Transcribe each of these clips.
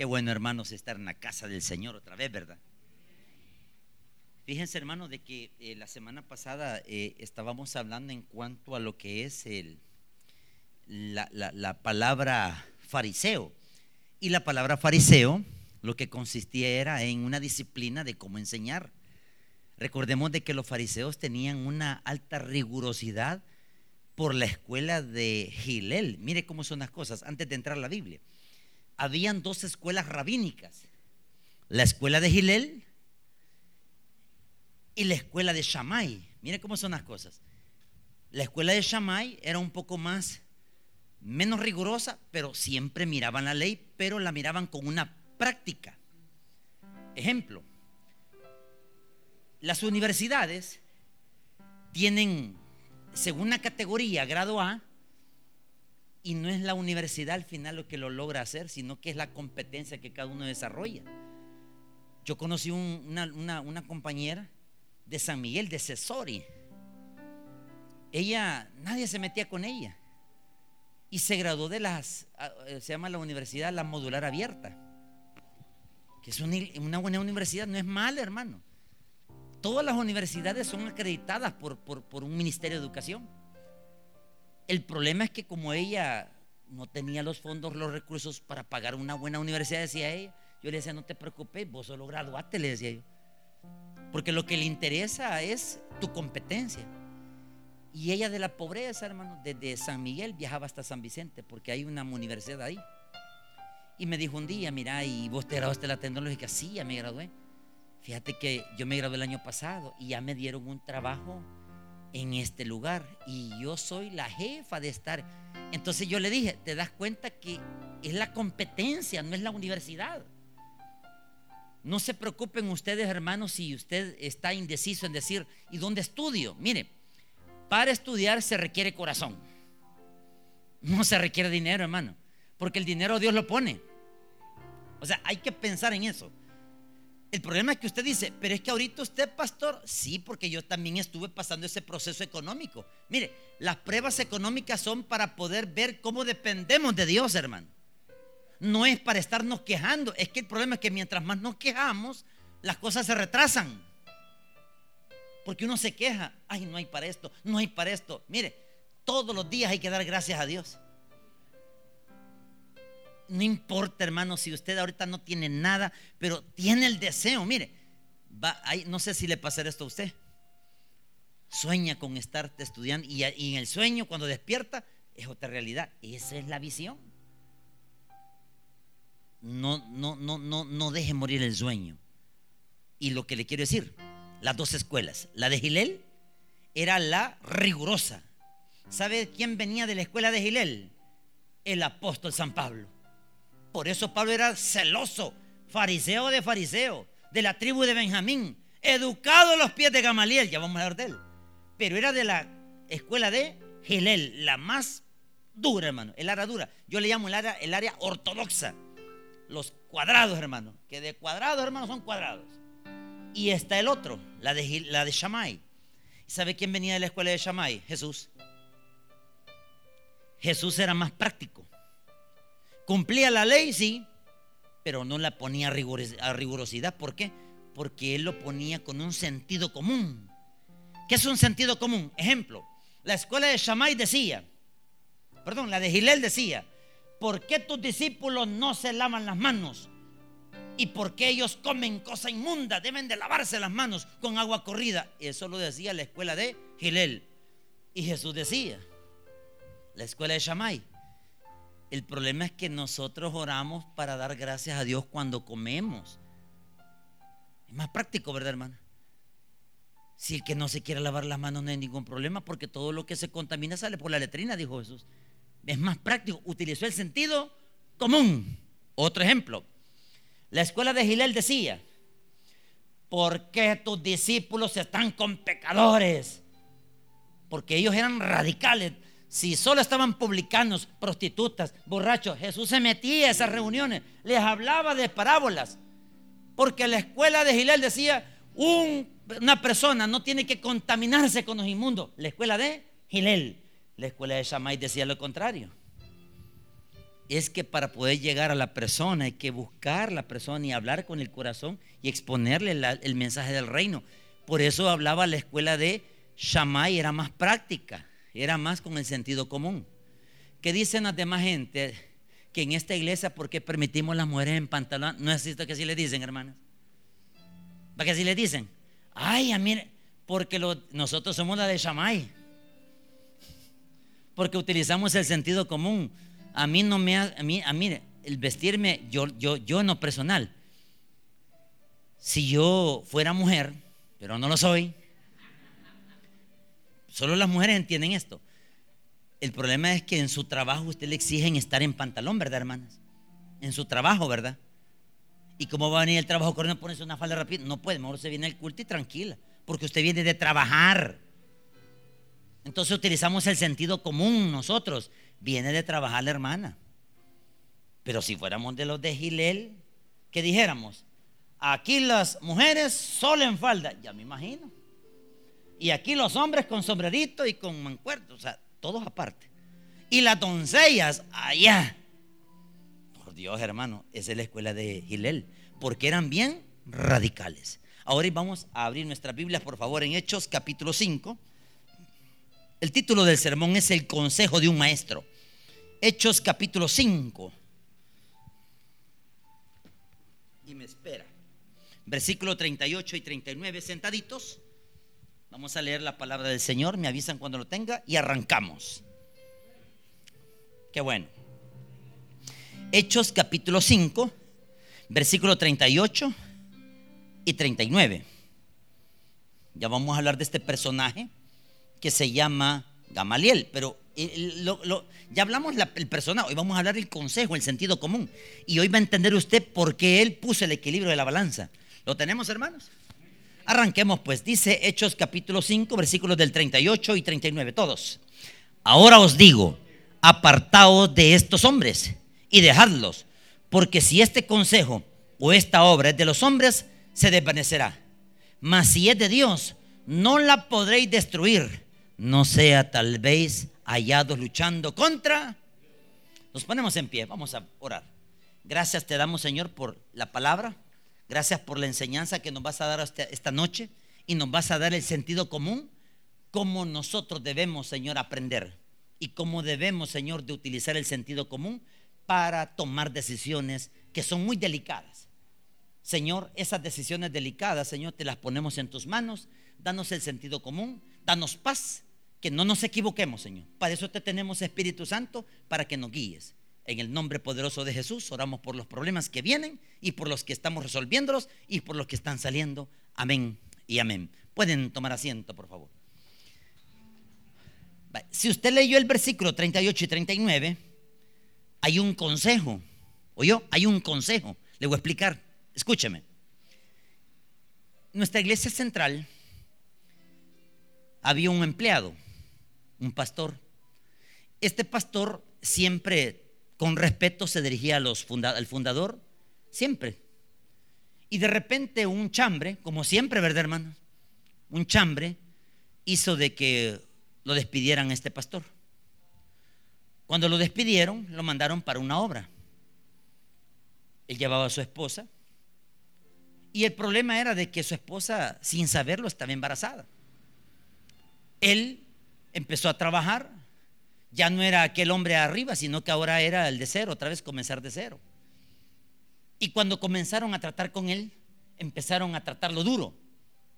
Qué bueno, hermanos, estar en la casa del Señor otra vez, ¿verdad? Fíjense, hermanos, de que eh, la semana pasada eh, estábamos hablando en cuanto a lo que es el, la, la palabra fariseo. Y la palabra fariseo lo que consistía era en una disciplina de cómo enseñar. Recordemos de que los fariseos tenían una alta rigurosidad por la escuela de Gilel. Mire cómo son las cosas antes de entrar a la Biblia habían dos escuelas rabínicas, la escuela de Gilel y la escuela de Shammai. Mire cómo son las cosas. La escuela de Shammai era un poco más, menos rigurosa, pero siempre miraban la ley, pero la miraban con una práctica. Ejemplo, las universidades tienen, según una categoría, grado A, y no es la universidad al final lo que lo logra hacer, sino que es la competencia que cada uno desarrolla. Yo conocí una, compañera de San Miguel, de Cesori. Ella, nadie se metía con ella. Y se graduó de las, eh, se llama la universidad La Modular Abierta. Que es una, buena universidad, no es mala, hermano. Todas las universidades son acreditadas por un ministerio de educación. El problema es que como ella no tenía los fondos, los recursos para pagar una buena universidad, decía ella, yo le decía, no te preocupes, vos solo graduate, le decía yo. Porque lo que le interesa es tu competencia. Y ella de la pobreza, hermano, desde San Miguel viajaba hasta San Vicente, porque hay una universidad ahí. Y me dijo un día, mira, ¿y vos te graduaste la tecnológica? Sí, ya me gradué. Fíjate que yo me gradué el año pasado y ya me dieron un trabajo en este lugar y yo soy la jefa de estar. Entonces yo le dije, te das cuenta que es la competencia, no es la universidad. No se preocupen ustedes, hermanos, si usted está indeciso en decir, ¿y dónde estudio? Mire, para estudiar se requiere corazón. No se requiere dinero, hermano, porque el dinero Dios lo pone. O sea, hay que pensar en eso. El problema es que usted dice, pero es que ahorita usted, pastor, sí, porque yo también estuve pasando ese proceso económico. Mire, las pruebas económicas son para poder ver cómo dependemos de Dios, hermano. No es para estarnos quejando, es que el problema es que mientras más nos quejamos, las cosas se retrasan. Porque uno se queja, ay, no hay para esto, no hay para esto. Mire, todos los días hay que dar gracias a Dios no importa, hermano, si usted ahorita no tiene nada, pero tiene el deseo. Mire, va, no sé si le pasará esto a usted. Sueña con estar estudiando y, y en el sueño, cuando despierta, es otra realidad. Esa es la visión. No, no, no, no, no deje morir el sueño. Y lo que le quiero decir, las dos escuelas, la de Gilel era la rigurosa. ¿Sabe quién venía de la escuela de Gilel? El apóstol San Pablo. Por eso Pablo era celoso, fariseo de fariseo, de la tribu de Benjamín, educado a los pies de Gamaliel, ya vamos a hablar de él. Pero era de la escuela de Gilel, la más dura, hermano, el área dura. Yo le llamo el área, el ortodoxa. Los cuadrados, hermano, que de cuadrados, hermano, son cuadrados. Y está el otro, la de, la de Shammai. ¿Sabe quién venía de la escuela de Shammai? Jesús. Jesús era más práctico. Cumplía la ley, sí, pero no la ponía a rigurosidad. ¿Por qué? Porque él lo ponía con un sentido común. ¿Qué es un sentido común? Ejemplo, la escuela de Shammai decía, perdón, la de Gilel decía, ¿por qué tus discípulos no se lavan las manos? ¿Y por qué ellos comen cosa inmunda? Deben de lavarse las manos con agua corrida. Eso lo decía la escuela de Gilel. Y Jesús decía, la escuela de Shammai, el problema es que nosotros oramos para dar gracias a Dios cuando comemos. Es más práctico, ¿verdad, hermana? Si el que no se quiere lavar las manos no hay ningún problema, porque todo lo que se contamina sale por la letrina, dijo Jesús. Es más práctico. Utilizó el sentido común. Otro ejemplo. La escuela de Gilel decía, ¿por qué tus discípulos están con pecadores? Porque ellos eran radicales si solo estaban publicanos, prostitutas, borrachos, Jesús se metía a esas reuniones, les hablaba de parábolas. Porque la escuela de Gilel decía, una persona no tiene que contaminarse con los inmundos. La escuela de Gilel, la escuela de Shammai decía lo contrario. es que para poder llegar a la persona hay que buscar la persona y hablar con el corazón y exponerle el mensaje del reino. Por eso hablaba la escuela de Shammai, era más práctica, era más con el sentido común. ¿Qué dicen las demás gente? Que en esta iglesia, ¿por qué permitimos las mujeres en pantalón? No es esto que así le dicen, hermanas. ¿Para qué así le dicen? Ay, a mí, porque nosotros somos la de Shammai. Porque utilizamos el sentido común a mí no me a mí, a mí el vestirme, yo, yo, yo en lo personal, si yo fuera mujer, pero no lo soy, solo las mujeres entienden esto. El problema es que en su trabajo usted le exigen estar en pantalón, ¿verdad, hermanas? En su trabajo, ¿verdad? ¿Y cómo va a venir el trabajo corriendo ponerse una falda rápida? No puede, mejor se viene al culto y tranquila, porque usted viene de trabajar. Entonces utilizamos el sentido común nosotros viene de trabajar la hermana. Pero si fuéramos de los de Gilel, ¿qué dijéramos? Aquí las mujeres solo en falda, ya me imagino. Y aquí los hombres con sombrerito y con mancuerto, o sea, todos aparte. Y las doncellas allá. Por Dios, hermano, esa es la escuela de Gilel, porque eran bien radicales. Ahora vamos a abrir nuestras Biblias, por favor, en Hechos capítulo 5. El título del sermón es El consejo de un maestro. Hechos capítulo 5. Y me espera. Versículo 38 y 39, sentaditos. Vamos a leer la palabra del Señor. Me avisan cuando lo tenga y arrancamos. Qué bueno. Hechos capítulo 5, versículo 38 y 39. Ya vamos a hablar de este personaje que se llama Gamaliel, pero eh, ya hablamos el personaje, hoy vamos a hablar del consejo, el sentido común. Y hoy va a entender usted por qué él puso el equilibrio de la balanza. ¿Lo tenemos, hermanos? Arranquemos pues, dice Hechos capítulo 5, versículos del 38 y 39, todos. Ahora os digo, apartaos de estos hombres y dejadlos, porque si este consejo o esta obra es de los hombres, se desvanecerá. Mas si es de Dios, no la podréis destruir no sea tal vez hallados luchando contra. Nos ponemos en pie, vamos a orar. Gracias te damos, Señor, por la palabra. Gracias por la enseñanza que nos vas a dar esta noche y nos vas a dar el sentido común, cómo nosotros debemos, Señor, aprender y cómo debemos, Señor, de utilizar el sentido común para tomar decisiones que son muy delicadas. Señor, esas decisiones delicadas, Señor, te las ponemos en tus manos. Danos el sentido común, danos paz que no nos equivoquemos, Señor. Para eso te tenemos Espíritu Santo, para que nos guíes. En el nombre poderoso de Jesús, oramos por los problemas que vienen y por los que estamos resolviéndolos y por los que están saliendo. Amén y amén. Pueden tomar asiento, por favor. Si usted leyó el versículo 38 y 39, hay un consejo. ¿Oyó? Hay un consejo. Le voy a explicar. Escúcheme. Nuestra iglesia central había un empleado un pastor. Este pastor siempre con respeto se dirigía al fundador, siempre. Y de repente un chambre, como siempre, ¿verdad, hermano? Un chambre hizo de que lo despidieran a este pastor. Cuando lo despidieron, lo mandaron para una obra. Él llevaba a su esposa. Y el problema era de que su esposa, sin saberlo, estaba embarazada. Él empezó a trabajar. Ya no era aquel hombre arriba, sino que ahora era el de cero, otra vez comenzar de cero. Y cuando comenzaron a tratar con él, empezaron a tratarlo duro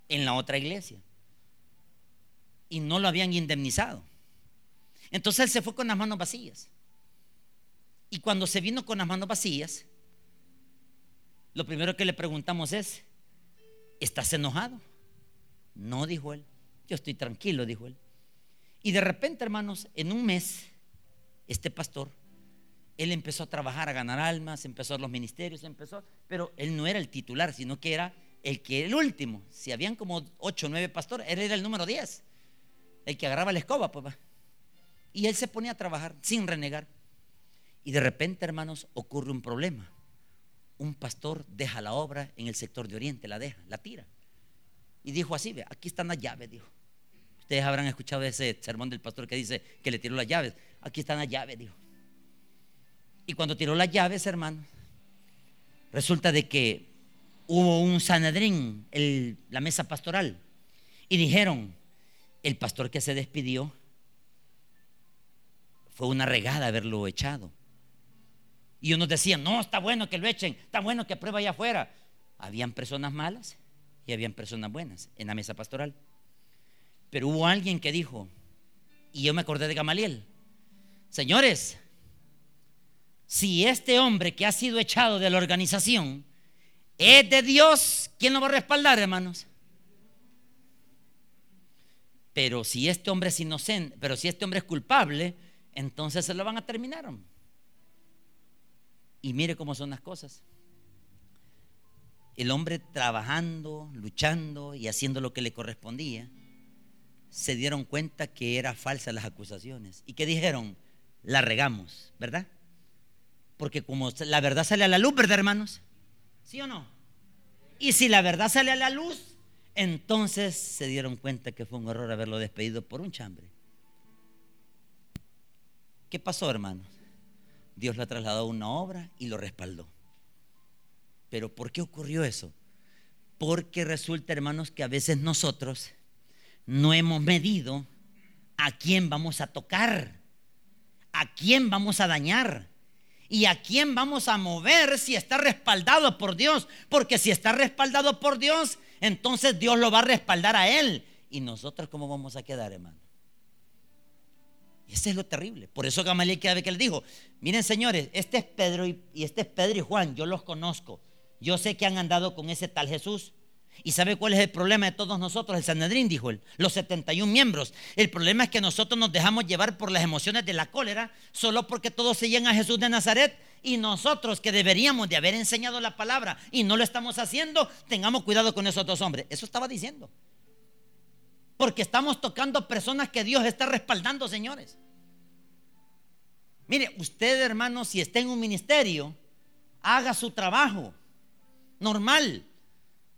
en la otra iglesia. Y no lo habían indemnizado. Entonces él se fue con las manos vacías. Y cuando se vino con las manos vacías, lo primero que le preguntamos es, ¿estás enojado? No, dijo él. Yo estoy tranquilo, dijo él. Y de repente, hermanos, en un mes, este pastor, él empezó a trabajar, a ganar almas, empezó los ministerios, empezó, pero él no era el titular, sino que era el que el último. Si habían como ocho o nueve pastores, él era el número diez, el que agarraba la escoba, papá. Y él se ponía a trabajar sin renegar. Y de repente, hermanos, ocurre un problema. Un pastor deja la obra en el sector de Oriente, la deja, la tira. Y dijo así, ve, aquí están las llaves, dijo. Ustedes habrán escuchado ese sermón del pastor que dice que le tiró las llaves. Aquí están las llaves, dijo. Y cuando tiró las llaves, hermano, resulta de que hubo un Sanedrín, la mesa pastoral, y dijeron, el pastor que se despidió fue una regada haberlo echado. Y unos decían, no, está bueno que lo echen, está bueno que prueba allá afuera. Habían personas malas y habían personas buenas en la mesa pastoral. Pero hubo alguien que dijo, y yo me acordé de Gamaliel, señores, si este hombre que ha sido echado de la organización es de Dios, ¿quién lo va a respaldar, hermanos? Pero si este hombre es inocente, pero si este hombre es culpable, entonces se lo van a terminar. Y mire cómo son las cosas. El hombre trabajando, luchando y haciendo lo que le correspondía, se dieron cuenta que eran falsas las acusaciones. ¿Y que dijeron? La regamos, ¿verdad? Porque como la verdad sale a la luz, ¿verdad, hermanos? ¿Sí o no? Y si la verdad sale a la luz, entonces se dieron cuenta que fue un error haberlo despedido por un chambre. ¿Qué pasó, hermanos? Dios lo ha trasladado a una obra y lo respaldó. Pero ¿por qué ocurrió eso? Porque resulta, hermanos, que a veces nosotros no hemos medido a quién vamos a tocar, a quién vamos a dañar y a quién vamos a mover si está respaldado por Dios. Porque si está respaldado por Dios, entonces Dios lo va a respaldar a él. ¿Y nosotros cómo vamos a quedar, hermano? Ese es lo terrible. Por eso Gamaliel cada vez que él dijo, miren señores, este es Pedro y, este es Pedro y Juan, yo los conozco. Yo sé que han andado con ese tal Jesús. ¿Y sabe cuál es el problema de todos nosotros? El Sanedrín, dijo él, los 71 miembros. El problema es que nosotros nos dejamos llevar por las emociones de la cólera solo porque todos seguían a Jesús de Nazaret y nosotros que deberíamos de haber enseñado la palabra y no lo estamos haciendo, tengamos cuidado con esos dos hombres. Eso estaba diciendo. Porque estamos tocando personas que Dios está respaldando, señores. Mire, usted hermano, si está en un ministerio, haga su trabajo normal.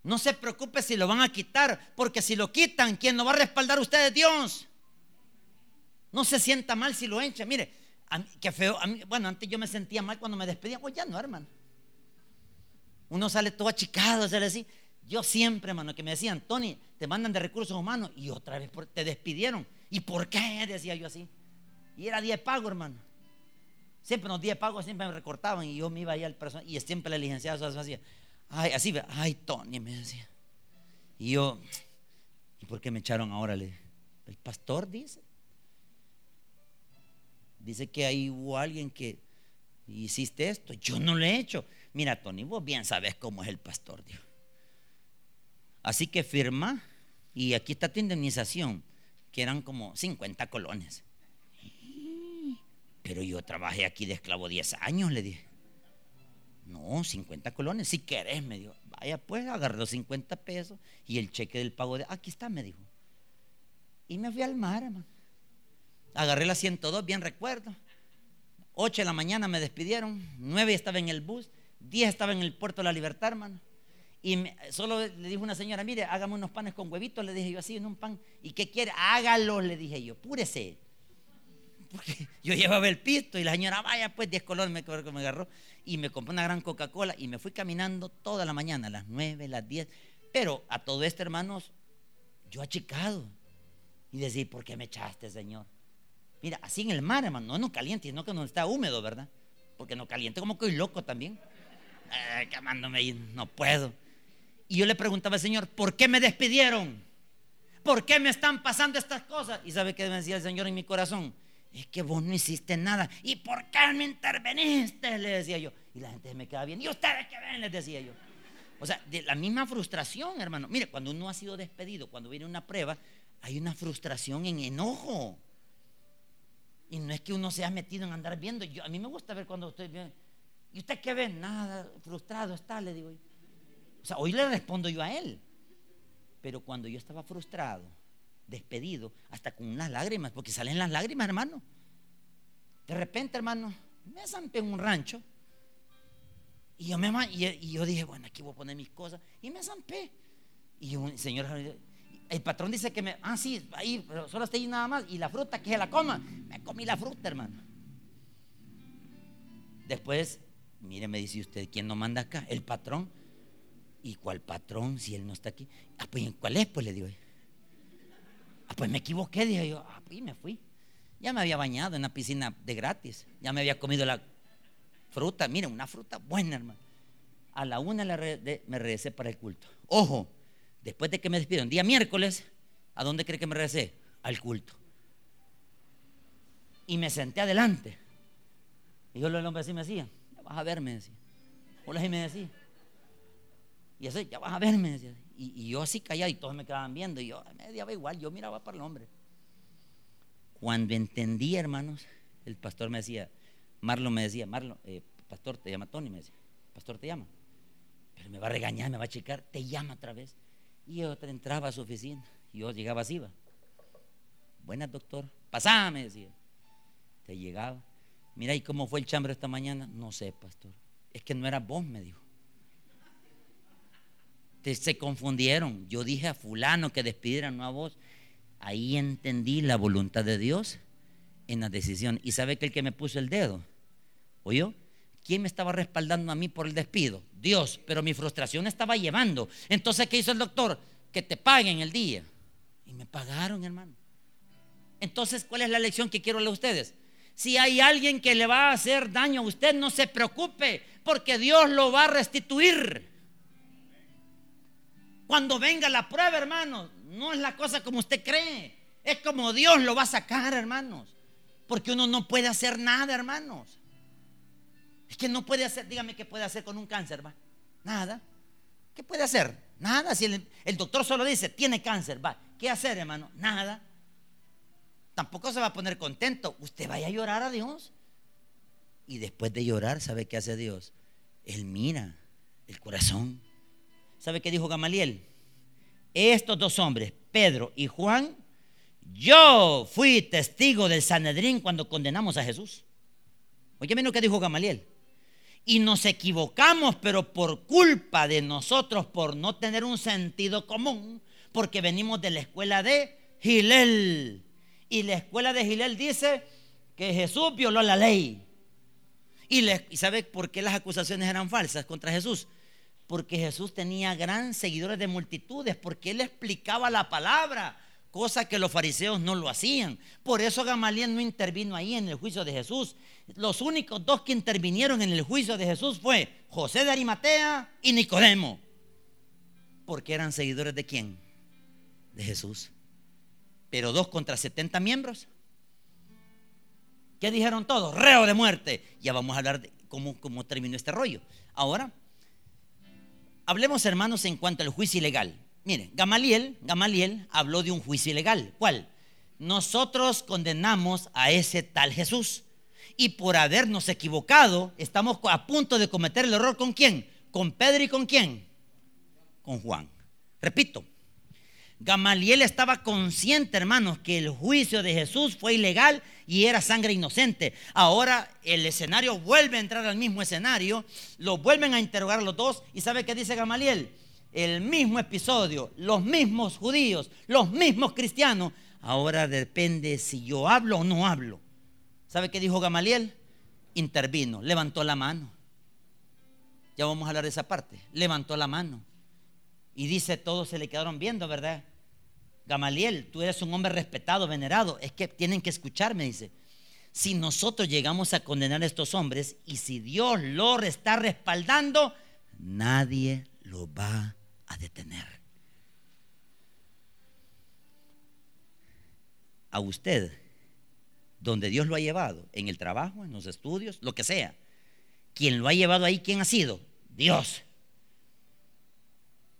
No se preocupe si lo van a quitar, porque si lo quitan, quien lo va a respaldar usted es Dios. No se sienta mal si lo echa. Mire, qué feo. bueno, antes yo me sentía mal cuando me despedía. Pues ya no, hermano. Uno sale todo achicado, sale así. Yo siempre, hermano, que me decían, Tony, te mandan de recursos humanos y otra vez te despidieron. ¿Y por qué? Decía yo así. Y era día de pago, hermano. Siempre los días pagos siempre me recortaban y yo me iba ahí al personal y siempre la licenciada hacía, ay, así, ay, Tony, me decía. Y yo, ¿y por qué me echaron ahora? Le, el pastor dice. Dice que ahí hubo alguien que hiciste esto. Yo no lo he hecho. Mira, Tony, vos bien sabes cómo es el pastor, Dios. Así que firma y aquí está tu indemnización, que eran como 50 colones. Pero yo trabajé aquí de esclavo 10 años, le dije. No, 50 colones, si querés, me dijo. Vaya, pues, agarré los 50 pesos y el cheque del pago de. Aquí está, me dijo. Y me fui al mar, hermano. Agarré la 102, bien recuerdo. 8 de la mañana me despidieron, 9 estaba en el bus, 10 estaba en el puerto de la libertad, hermano. Y solo le dijo una señora, mire, hágame unos panes con huevitos, le dije yo así en un pan. ¿Y qué quiere? Hágalo, le dije yo, púrese porque yo llevaba el pisto y la señora, vaya pues 10 colores me, me agarró y me compró una gran Coca-Cola y me fui caminando toda la mañana, a las 9, las 10. Pero a todo esto, hermanos, yo achicado. Y decir, ¿por qué me echaste, Señor? Mira, así en el mar, hermano, no en caliente, sino que no está húmedo, ¿verdad? Porque no caliente, como que soy loco también. Eh, quemándome no puedo. Y yo le preguntaba al Señor, ¿por qué me despidieron? ¿Por qué me están pasando estas cosas? Y sabe qué me decía el Señor en mi corazón, es que vos no hiciste nada. ¿Y por qué no interveniste? Le decía yo. Y la gente me queda bien. ¿Y ustedes qué ven? Les decía yo. O sea, de la misma frustración, hermano. Mire, cuando uno ha sido despedido, cuando viene una prueba, hay una frustración en enojo. Y no es que uno se ha metido en andar viendo. Yo, a mí me gusta ver cuando estoy viendo. ¿Y usted qué ve? Nada, frustrado está, le digo. O sea, hoy le respondo yo a él. Pero cuando yo estaba frustrado, despedido, hasta con unas lágrimas, porque salen las lágrimas, hermano. De repente, hermano, me zampé en un rancho. Y yo, me, y yo dije, bueno, aquí voy a poner mis cosas. Y me zampé. Y un señor, el patrón dice que me, ah, sí, ahí, pero solo estoy nada más. Y la fruta, que se la coma. Me comí la fruta, hermano. Después, mire, me dice usted, ¿quién no manda acá? El patrón. ¿Y cuál patrón si él no está aquí? Ah, pues ¿cuál es? Pues le digo. Ah, pues me equivoqué, dije yo. Ah, y me fui. Ya me había bañado en la piscina de gratis. Ya me había comido la fruta. Miren, una fruta buena, hermano. A la una me regresé para el culto. Ojo, después de que me despidieron, día miércoles, ¿a dónde cree que me regresé? Al culto. Y me senté adelante. Y yo el hombre así me decía, ya vas a verme, decía. Hola, y me decía. Y así, ya vas a verme, decía. Y, yo así callado y todos me quedaban viendo. Y yo me daba igual, yo miraba para el hombre. Cuando entendí, hermanos, el pastor me decía, Marlon me decía, Marlon, eh, pastor, te llama Tony, me decía, pastor, te llama. Pero me va a regañar, me va a checar, te llama otra vez. Y yo entraba a su oficina. Y yo llegaba así, va. Buenas, doctor. Pasá, me decía. Te llegaba. Mira, ¿y cómo fue el chambre esta mañana? No sé, pastor. Es que no era vos, me dijo. Se confundieron. Yo dije a fulano que despidieran, no a vos. Ahí entendí la voluntad de Dios en la decisión. ¿Y sabe que el que me puso el dedo? ¿Oyó? ¿Quién me estaba respaldando a mí por el despido? Dios, pero mi frustración estaba llevando. Entonces, ¿qué hizo el doctor? Que te paguen el día. Y me pagaron, hermano. Entonces, ¿cuál es la lección que quiero a ustedes? Si hay alguien que le va a hacer daño a usted, no se preocupe, porque Dios lo va a restituir. Cuando venga la prueba, hermanos, no es la cosa como usted cree. Es como Dios lo va a sacar, hermanos. Porque uno no puede hacer nada, hermanos. Es que no puede hacer, dígame qué puede hacer con un cáncer, va. Nada. ¿Qué puede hacer? Nada. Si el, doctor solo dice, tiene cáncer, va. ¿Qué hacer, hermano? Nada tampoco se va a poner contento. Usted vaya a llorar a Dios. Y después de llorar, ¿sabe qué hace Dios? Él mira el corazón. ¿Sabe qué dijo Gamaliel? Estos dos hombres, Pedro y Juan, yo fui testigo del Sanedrín cuando condenamos a Jesús. Oye, lo que dijo Gamaliel. Y nos equivocamos, pero por culpa de nosotros, por no tener un sentido común, porque venimos de la escuela de Gilel. Y la escuela de Gilel dice que Jesús violó la ley. Y, sabe por qué las acusaciones eran falsas contra Jesús? Porque Jesús tenía gran seguidores de multitudes, porque él explicaba la palabra, cosa que los fariseos no lo hacían. Por eso Gamaliel no intervino ahí en el juicio de Jesús. Los únicos dos que intervinieron en el juicio de Jesús fue José de Arimatea y Nicodemo. Porque eran seguidores de quién? De Jesús pero dos contra 70 miembros. ¿Qué dijeron todos? Reo de muerte. Ya vamos a hablar de cómo, cómo terminó este rollo. Ahora, hablemos hermanos en cuanto al juicio ilegal. Miren, Gamaliel, Gamaliel habló de un juicio ilegal. ¿Cuál? Nosotros condenamos a ese tal Jesús. Y por habernos equivocado, estamos a punto de cometer el error con quién? Con Pedro y con quién? Con Juan. Repito, Gamaliel estaba consciente, hermanos, que el juicio de Jesús fue ilegal y era sangre inocente. Ahora el escenario vuelve a entrar al mismo escenario, lo vuelven a interrogar los dos y ¿sabe qué dice Gamaliel? El mismo episodio, los mismos judíos, los mismos cristianos. Ahora depende si yo hablo o no hablo. ¿Sabe qué dijo Gamaliel? Intervino, levantó la mano. Ya vamos a hablar de esa parte. Levantó la mano. Y dice, todos se le quedaron viendo, ¿verdad? Gamaliel, tú eres un hombre respetado, venerado. Es que tienen que escucharme, dice. Si nosotros llegamos a condenar a estos hombres y si Dios lo está respaldando, nadie lo va a detener. A usted, donde Dios lo ha llevado, en el trabajo, en los estudios, lo que sea, quien lo ha llevado ahí, ¿quién ha sido? Dios.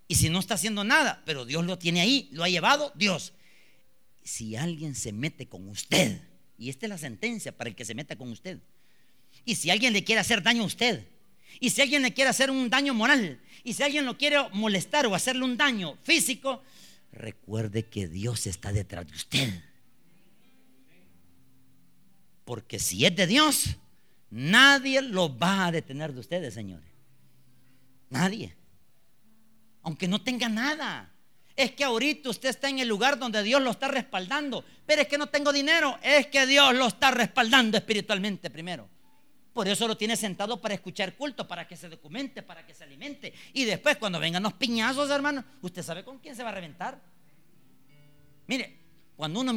Y si no está haciendo nada, pero Dios lo tiene ahí, lo ha llevado Dios. Si alguien se mete con usted, y esta es la sentencia para el que se meta con usted, y si alguien le quiere hacer daño a usted, y si alguien le quiere hacer un daño moral, y si alguien lo quiere molestar o hacerle un daño físico, recuerde que Dios está detrás de usted. Porque si es de Dios, nadie lo va a detener de ustedes, señores. Nadie aunque no tenga nada. Es que ahorita usted está en el lugar donde Dios lo está respaldando. Pero es que no tengo dinero. Es que Dios lo está respaldando espiritualmente primero. Por eso lo tiene sentado para escuchar culto, para que se documente, para que se alimente. Y después, cuando vengan los piñazos, hermano, usted sabe con quién se va a reventar. Mire, cuando uno,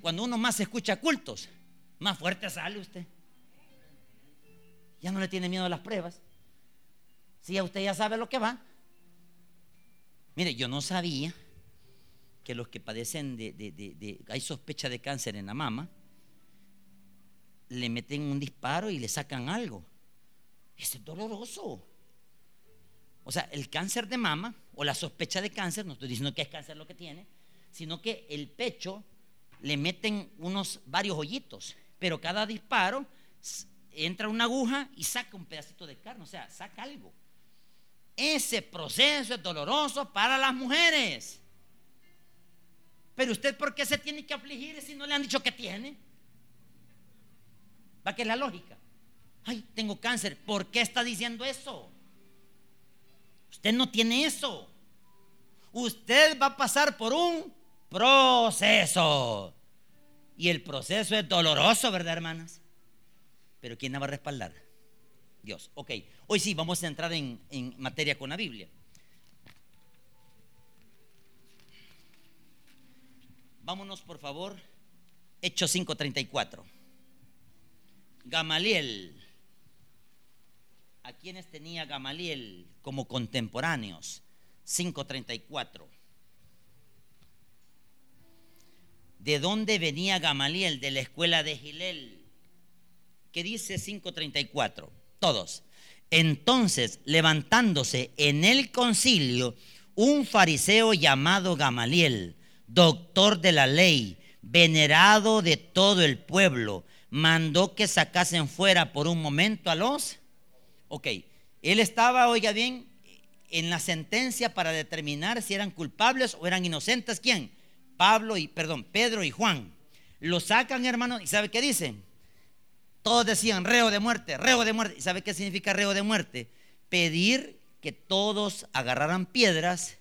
cuando uno más escucha cultos, más fuerte sale usted. Ya no le tiene miedo a las pruebas. Si ya usted ya sabe lo que va. Mire, yo no sabía que los que padecen de, de, hay sospecha de cáncer en la mama, le meten un disparo y le sacan algo. Eso es doloroso. O sea, el cáncer de mama o la sospecha de cáncer, no estoy diciendo que es cáncer lo que tiene, sino que el pecho le meten unos varios hoyitos, pero cada disparo entra una aguja y saca un pedacito de carne, o sea, saca algo. Ese proceso es doloroso para las mujeres. Pero usted, ¿por qué se tiene que afligir si no le han dicho que tiene? Va que es la lógica. Ay, tengo cáncer. ¿Por qué está diciendo eso? Usted no tiene eso. Usted va a pasar por un proceso. Y el proceso es doloroso, ¿verdad, hermanas? Pero ¿quién la va a respaldar? Dios. Ok, hoy sí vamos a entrar en, materia con la Biblia. Vámonos, por favor. Hechos 5:34. Gamaliel. ¿A quiénes tenía Gamaliel como contemporáneos? 5:34. ¿De dónde venía Gamaliel? De la escuela de Gilel. ¿Qué dice 5:34? Todos. Entonces, levantándose en el concilio, un fariseo llamado Gamaliel, doctor de la ley, venerado de todo el pueblo, mandó que sacasen fuera por un momento a los... Ok, él estaba, oiga bien, en la sentencia para determinar si eran culpables o eran inocentes. ¿Quién? Pablo y, perdón, Pedro y Juan. Lo sacan, hermano, y ¿sabe qué dicen? Todos decían reo de muerte, reo de muerte. ¿Y sabe qué significa reo de muerte? Pedir que todos agarraran piedras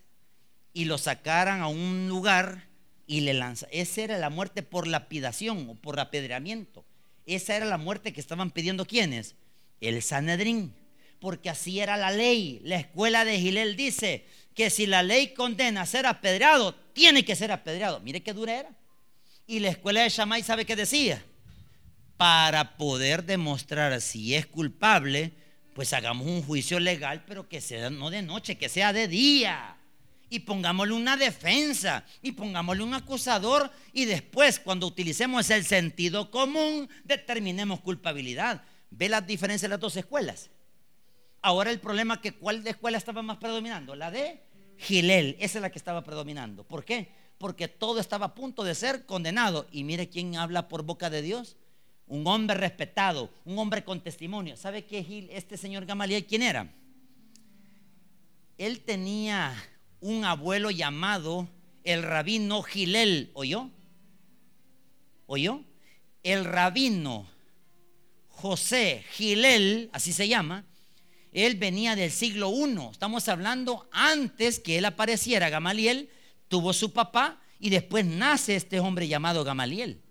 y lo sacaran a un lugar y le lanzan. Esa era la muerte por lapidación o por apedreamiento. Esa era la muerte que estaban pidiendo quienes? El Sanedrín. Porque así era la ley. La escuela de Gilel dice que si la ley condena a ser apedreado, tiene que ser apedreado. Mire qué dura era. Y la escuela de Shammai, ¿sabe qué decía? Para poder demostrar si es culpable, pues hagamos un juicio legal, pero que sea no de noche, que sea de día. Y pongámosle una defensa y pongámosle un acusador y después cuando utilicemos el sentido común determinemos culpabilidad. ¿Ve la diferencia de las dos escuelas? Ahora el problema es que cuál de escuela estaba más predominando, la de Gilel, esa es la que estaba predominando. ¿Por qué? Porque todo estaba a punto de ser condenado. Y mire quién habla por boca de Dios. Un hombre respetado, un hombre con testimonio. ¿Sabe qué Gil, este señor Gamaliel quién era? Él tenía un abuelo llamado el rabino Gilel. ¿Oyó? ¿Oyó? El rabino José Gilel, así se llama, él venía del siglo I. Estamos hablando antes que él apareciera. Gamaliel tuvo su papá y después nace este hombre llamado Gamaliel.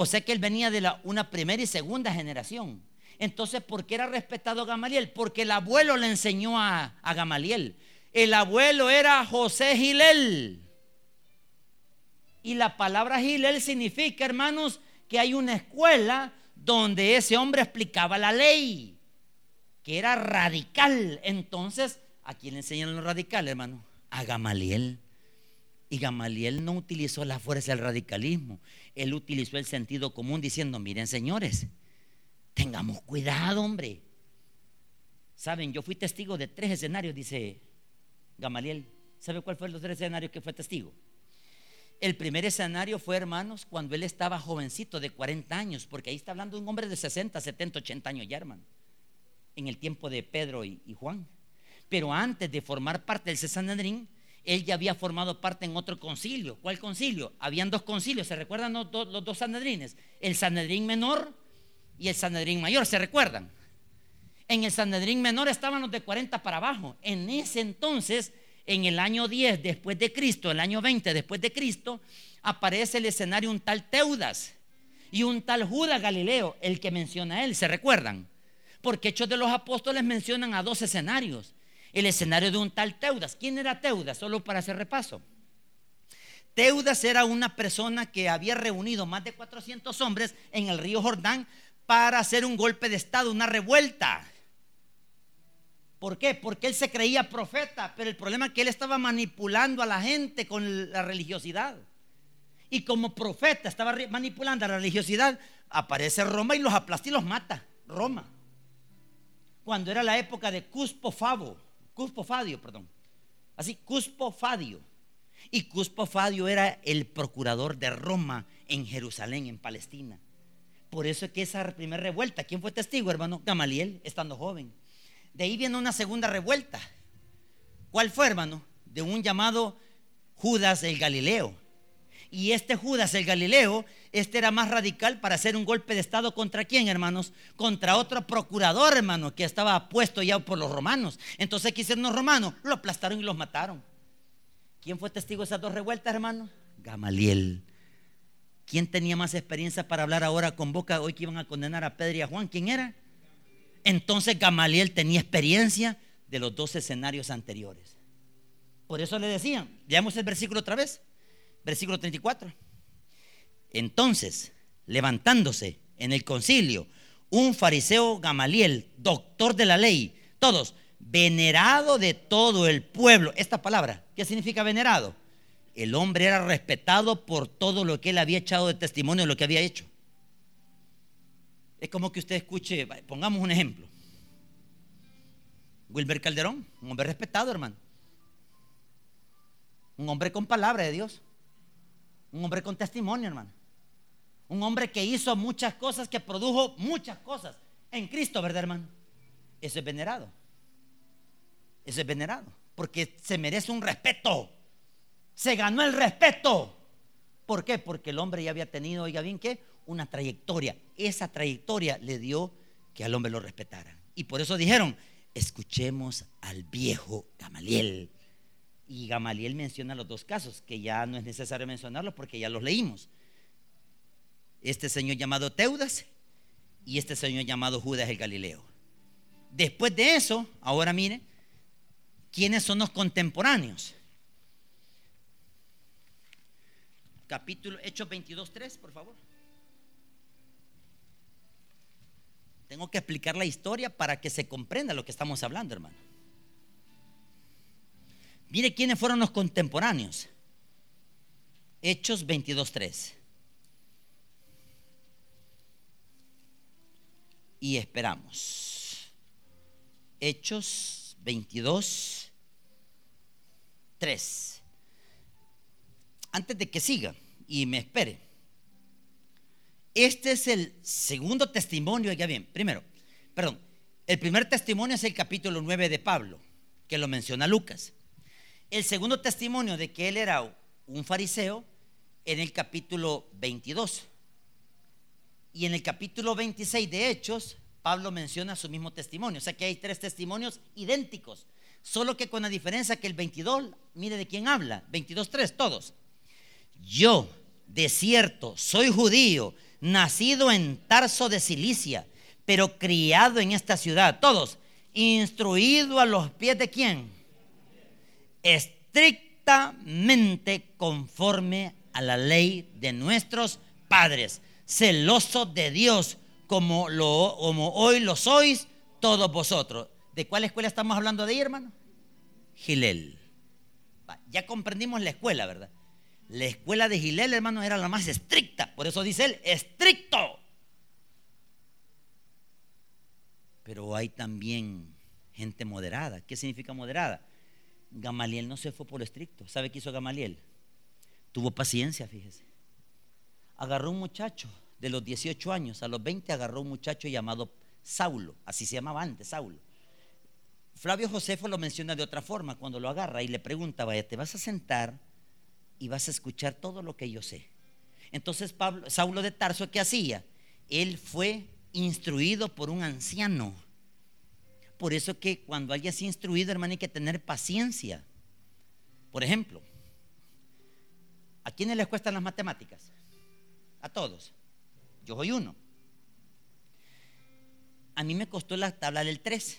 O sea que él venía de una primera y segunda generación. Entonces, ¿por qué era respetado Gamaliel? Porque el abuelo le enseñó a, Gamaliel. El abuelo era José Gilel. Y la palabra Gilel significa, hermanos, que hay una escuela donde ese hombre explicaba la ley que era radical. Entonces, ¿a quién le enseñan lo radical, hermano? A Gamaliel. Y Gamaliel no utilizó la fuerza del radicalismo. Él utilizó el sentido común diciendo, miren señores, tengamos cuidado, hombre. Saben, yo fui testigo de tres escenarios, dice Gamaliel. ¿Sabe cuál fue los tres escenarios que fue testigo? El primer escenario fue, hermanos, cuando él estaba jovencito de 40 años, porque ahí está hablando de un hombre de 60, 70, 80 años ya, hermano en el tiempo de Pedro y, Juan. Pero antes de formar parte del Sanedrín, él ya había formado parte en otro concilio. ¿Cuál concilio? Habían dos concilios, ¿se recuerdan los, dos Sanedrines? El Sanedrín menor y el Sanedrín mayor, ¿se recuerdan? En el Sanedrín menor estaban los de 40 para abajo. En ese entonces, en el año 10 después de Cristo, el año 20 después de Cristo, aparece el escenario un tal Teudas y un tal Judas Galileo, el que menciona él, ¿se recuerdan? Porque Hechos de los Apóstoles mencionan a dos escenarios. El escenario de un tal Teudas. ¿Quién era Teudas? Solo para hacer repaso. Teudas era una persona que había reunido más de 400 hombres en el río Jordán para hacer un golpe de estado, una revuelta. ¿Por qué? Porque él se creía profeta, pero el problema es que él estaba manipulando a la gente con la religiosidad. Y como profeta estaba manipulando a la religiosidad, aparece Roma y los aplasta y los mata. Roma. Cuando era la época de Cuspo Favo, Cuspo Fadio, perdón. Así, Cuspo Fadio. Y Cuspo Fadio era el procurador de Roma en Jerusalén, en Palestina. Por eso es que esa primera revuelta, ¿quién fue testigo, hermano? Gamaliel, estando joven. De ahí viene una segunda revuelta. ¿Cuál fue, hermano? De un llamado Judas el Galileo. Y este Judas el Galileo, este era más radical para hacer un golpe de Estado contra quién, hermanos? Contra otro procurador, hermano, que estaba puesto ya por los romanos. Entonces, ¿qué hicieron los romanos? Lo aplastaron y los mataron. ¿Quién fue testigo de esas dos revueltas, hermano? Gamaliel. ¿Quién tenía más experiencia para hablar ahora con boca hoy que iban a condenar a Pedro y a Juan? ¿Quién era? Entonces Gamaliel tenía experiencia de los dos escenarios anteriores. Por eso le decían, veamos el versículo otra vez, versículo 34. Entonces, levantándose en el concilio, un fariseo Gamaliel, doctor de la ley, todos, venerado de todo el pueblo. Esta palabra, ¿qué significa venerado? el hombre era respetado por todo lo que él había echado de testimonio de lo que había hecho. Es como que usted escuche, pongamos un ejemplo. Wilber Calderón, un hombre respetado, hermano. Un hombre con palabra de Dios. Un hombre con testimonio, hermano. Un hombre que hizo muchas cosas, que produjo muchas cosas en Cristo, ¿verdad, hermano? Eso es venerado. Eso es venerado. Porque se merece un respeto se ganó el respeto. ¿Por qué? Porque el hombre ya había tenido, oiga bien, ¿qué? Una trayectoria. Esa trayectoria le dio que al hombre lo respetara. Y por eso dijeron, escuchemos al viejo Gamaliel. Y Gamaliel menciona los dos casos, que ya no es necesario mencionarlos porque ya los leímos. Este señor llamado Teudas y este señor llamado Judas el Galileo. Después de eso, ahora mire, ¿quiénes son los contemporáneos? capítulo Hechos 22, 3, por favor. Tengo que explicar la historia para que se comprenda lo que estamos hablando, hermano. Mire quiénes fueron los contemporáneos. Hechos 22, 3. Y esperamos. Hechos 22, 3 antes de que siga y me espere. Este es el segundo testimonio, ya bien, primero, perdón, el primer testimonio es el capítulo 9 de Pablo, que lo menciona Lucas. El segundo testimonio de que él era un fariseo en el capítulo 22. Y en el capítulo 26 de Hechos, Pablo menciona su mismo testimonio. O sea que hay tres testimonios idénticos. Solo que con la diferencia que el 22, mire de quién habla. 22.3, todos. Yo, de cierto, soy judío, nacido en Tarso de Cilicia, pero criado en esta ciudad. Todos, instruido a los pies de quién? Estrictamente conforme a la ley de nuestros padres, celoso de Dios, como, lo, como hoy lo sois todos vosotros. ¿De cuál escuela estamos hablando de ahí, hermano? Gilel. Ya comprendimos la escuela, ¿verdad? La escuela de Gilel, hermano, era la más estricta. Por eso dice él, estricto. Pero hay también gente moderada. ¿Qué significa moderada? Gamaliel no se fue por estricto. ¿Sabe qué hizo Gamaliel? Tuvo paciencia, fíjese. Agarró un muchacho de los 18 años, a los 20 agarró un muchacho llamado Saulo, así se llamaba antes, Saulo. Flavio Josefo lo menciona de otra forma cuando lo agarra y le pregunta, vaya, ¿te vas a sentar y vas a escuchar todo lo que yo sé. Entonces Pablo, Saulo de Tarso, ¿qué hacía? Él fue instruido por un anciano. Por eso que cuando hayas instruido, hermano, hay que tener paciencia. Por ejemplo, ¿a quiénes les cuestan las matemáticas? A todos. Yo soy uno. A mí me costó la tabla del 3.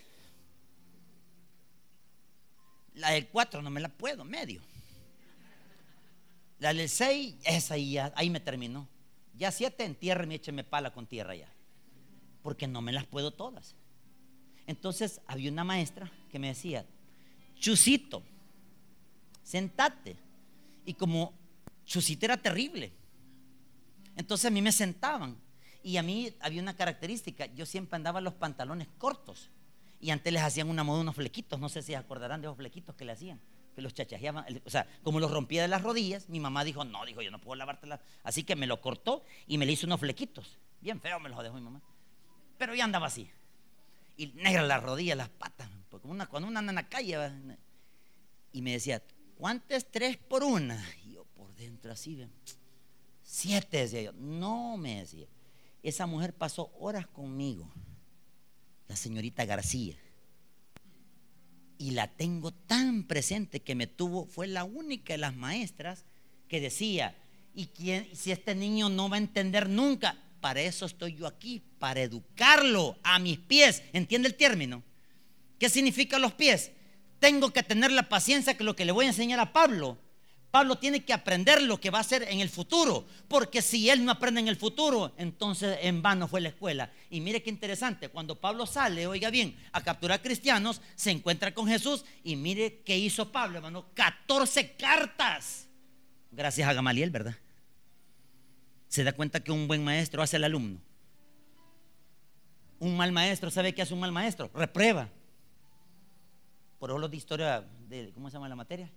La del 4 no me la puedo, medio. La del 6, esa ahí, ahí me terminó. Ya 7, entiérreme, écheme pala con tierra ya. Porque no me las puedo todas. Entonces había una maestra que me decía, Chusito, sentate. Y como Chusito era terrible, entonces a mí me sentaban. Y a mí había una característica, yo siempre andaba los pantalones cortos. Y antes les hacían una moda unos flequitos, no sé si se acordarán de esos flequitos que le hacían, que los chachajeaban. O sea, como los rompía de las rodillas, mi mamá dijo, no, dijo, yo no puedo lavártela. Así que me lo cortó y me le hizo unos flequitos. Bien feo me los dejó mi mamá. Pero ya andaba así. Y negra las rodillas, las patas. Porque cuando una anda en la calle, y me decía, ¿cuántas tres por una? Y yo por dentro así, siete, decía yo. No, me decía. Esa mujer pasó horas conmigo, la señorita García. Y la tengo tan presente que me tuvo, fue la única de las maestras que decía, y quién, si este niño no va a entender nunca, para eso estoy yo aquí, para educarlo a mis pies. ¿Entiende el término? ¿Qué significa los pies? Tengo que tener la paciencia que lo que le voy a enseñar a Pablo. Pablo tiene que aprender lo que va a hacer en el futuro, porque si él no aprende en el futuro, entonces en vano fue la escuela. Y mire qué interesante, cuando Pablo sale, oiga bien, a capturar cristianos, se encuentra con Jesús y mire qué hizo Pablo, hermano, 14 cartas. Gracias a Gamaliel, ¿verdad? Se da cuenta que un buen maestro hace al alumno. Un mal maestro, ¿sabe qué hace un mal maestro? Reprueba por ejemplo, de historia, de, ¿cómo se llama la materia?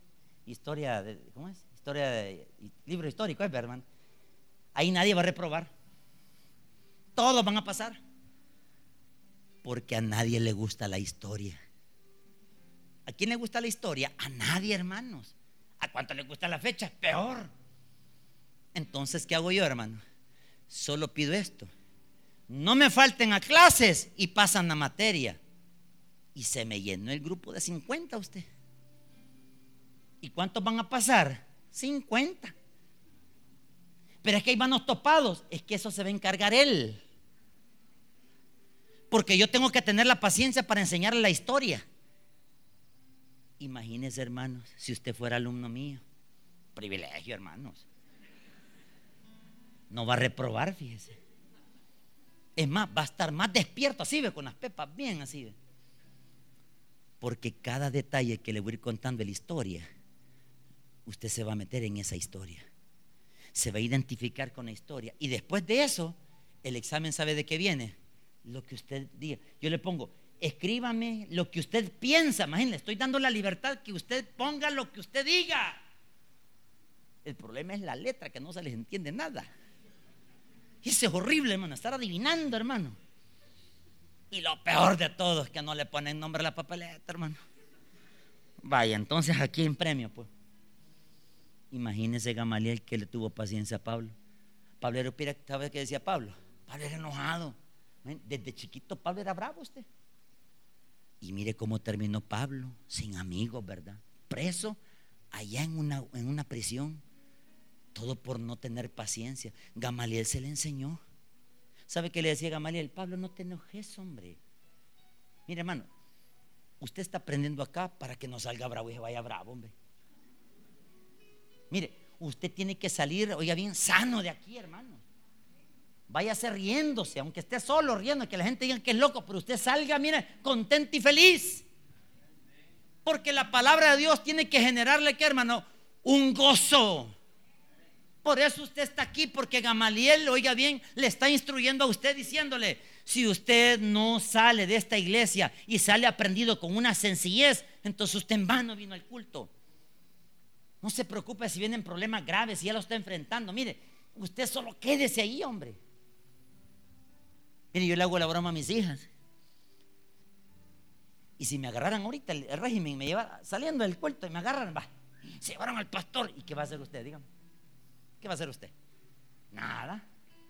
Historia, de, ¿cómo es? Historia de, libro histórico, ¿es Berman? Ahí nadie va a reprobar. Todos van a pasar. Porque a nadie le gusta la historia. ¿A quién le gusta la historia? A nadie, hermanos. ¿A cuánto le gusta la fecha? Peor. Entonces, ¿qué hago yo, hermano? Solo pido esto. No me falten a clases y pasan a materia. Y se me llenó el grupo de 50 usted. ¿Y cuántos van a pasar? 50. Pero es que hay manos topados. Es que eso se va a encargar él. Porque yo tengo que tener la paciencia para enseñarle la historia. Imagínese, hermanos, si usted fuera alumno mío. Privilegio, hermanos. No va a reprobar, fíjese. Es más, va a estar más despierto, así ve, con las pepas bien, así ve porque cada detalle que le voy a ir contando la historia, usted se va a meter en esa historia. Se va a identificar con la historia. Y después de eso, el examen sabe de qué viene. Lo que usted diga. Yo le pongo, escríbame lo que usted piensa. Imagínense, estoy dando la libertad que usted ponga lo que usted diga. El problema es la letra, que no se les entiende nada. Y eso es horrible, hermano, estar adivinando, hermano. Y lo peor de todo es que no le ponen nombre a la papeleta, hermano. Vaya, entonces aquí en premio, pues. Imagínese Gamaliel que le tuvo paciencia a Pablo. Pablo era, ¿sabe qué decía Pablo? Pablo era enojado. Desde chiquito Pablo era bravo usted. Y mire cómo terminó Pablo, sin amigos, ¿verdad? Preso allá en una, en una prisión. Todo por no tener paciencia. Gamaliel se le enseñó. ¿Sabe qué le decía Gamaliel? Pablo, no te enojes, hombre. Mire, hermano, usted está aprendiendo acá para que no salga bravo y se vaya bravo, hombre. Mire, usted tiene que salir, oiga bien, sano de aquí, hermano. Váyase riéndose, aunque esté solo riendo, que la gente diga que es loco, pero usted salga, mire, contento y feliz. Porque la palabra de Dios tiene que generarle, ¿qué, hermano? Un gozo. Por eso usted está aquí, porque Gamaliel, oiga bien, le está instruyendo a usted diciéndole, si usted no sale de esta iglesia y sale aprendido con una sencillez, entonces usted en vano vino al culto. No se preocupe si vienen problemas graves, si ya lo está enfrentando. Mire, usted solo quédese ahí, hombre. Mire, yo le hago la broma a mis hijas. Y si me agarraran ahorita el, régimen, me lleva saliendo del culto y me agarran, va, se llevaron al pastor. ¿Y qué va a hacer usted? Dígame. ¿Qué va a hacer usted? Nada.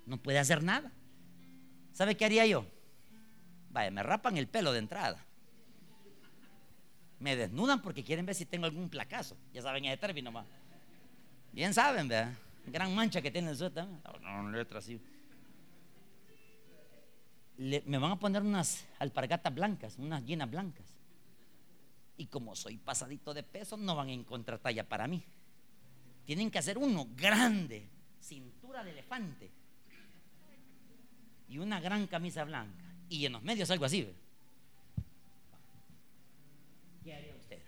No puede hacer nada. ¿Sabe qué haría yo? Vaya, me rapan el pelo de entrada. Me desnudan porque quieren ver si tengo algún placazo. Ya saben ese término más. Bien saben, ¿verdad? Gran mancha que tiene el suéter. No, letra así. me van a poner unas alpargatas blancas, unas llenas blancas. Y como soy pasadito de peso, no van a encontrar talla para mí. Tienen que hacer uno grande, cintura de elefante. Y una gran camisa blanca. Y en los medios algo así. ¿Qué haría usted?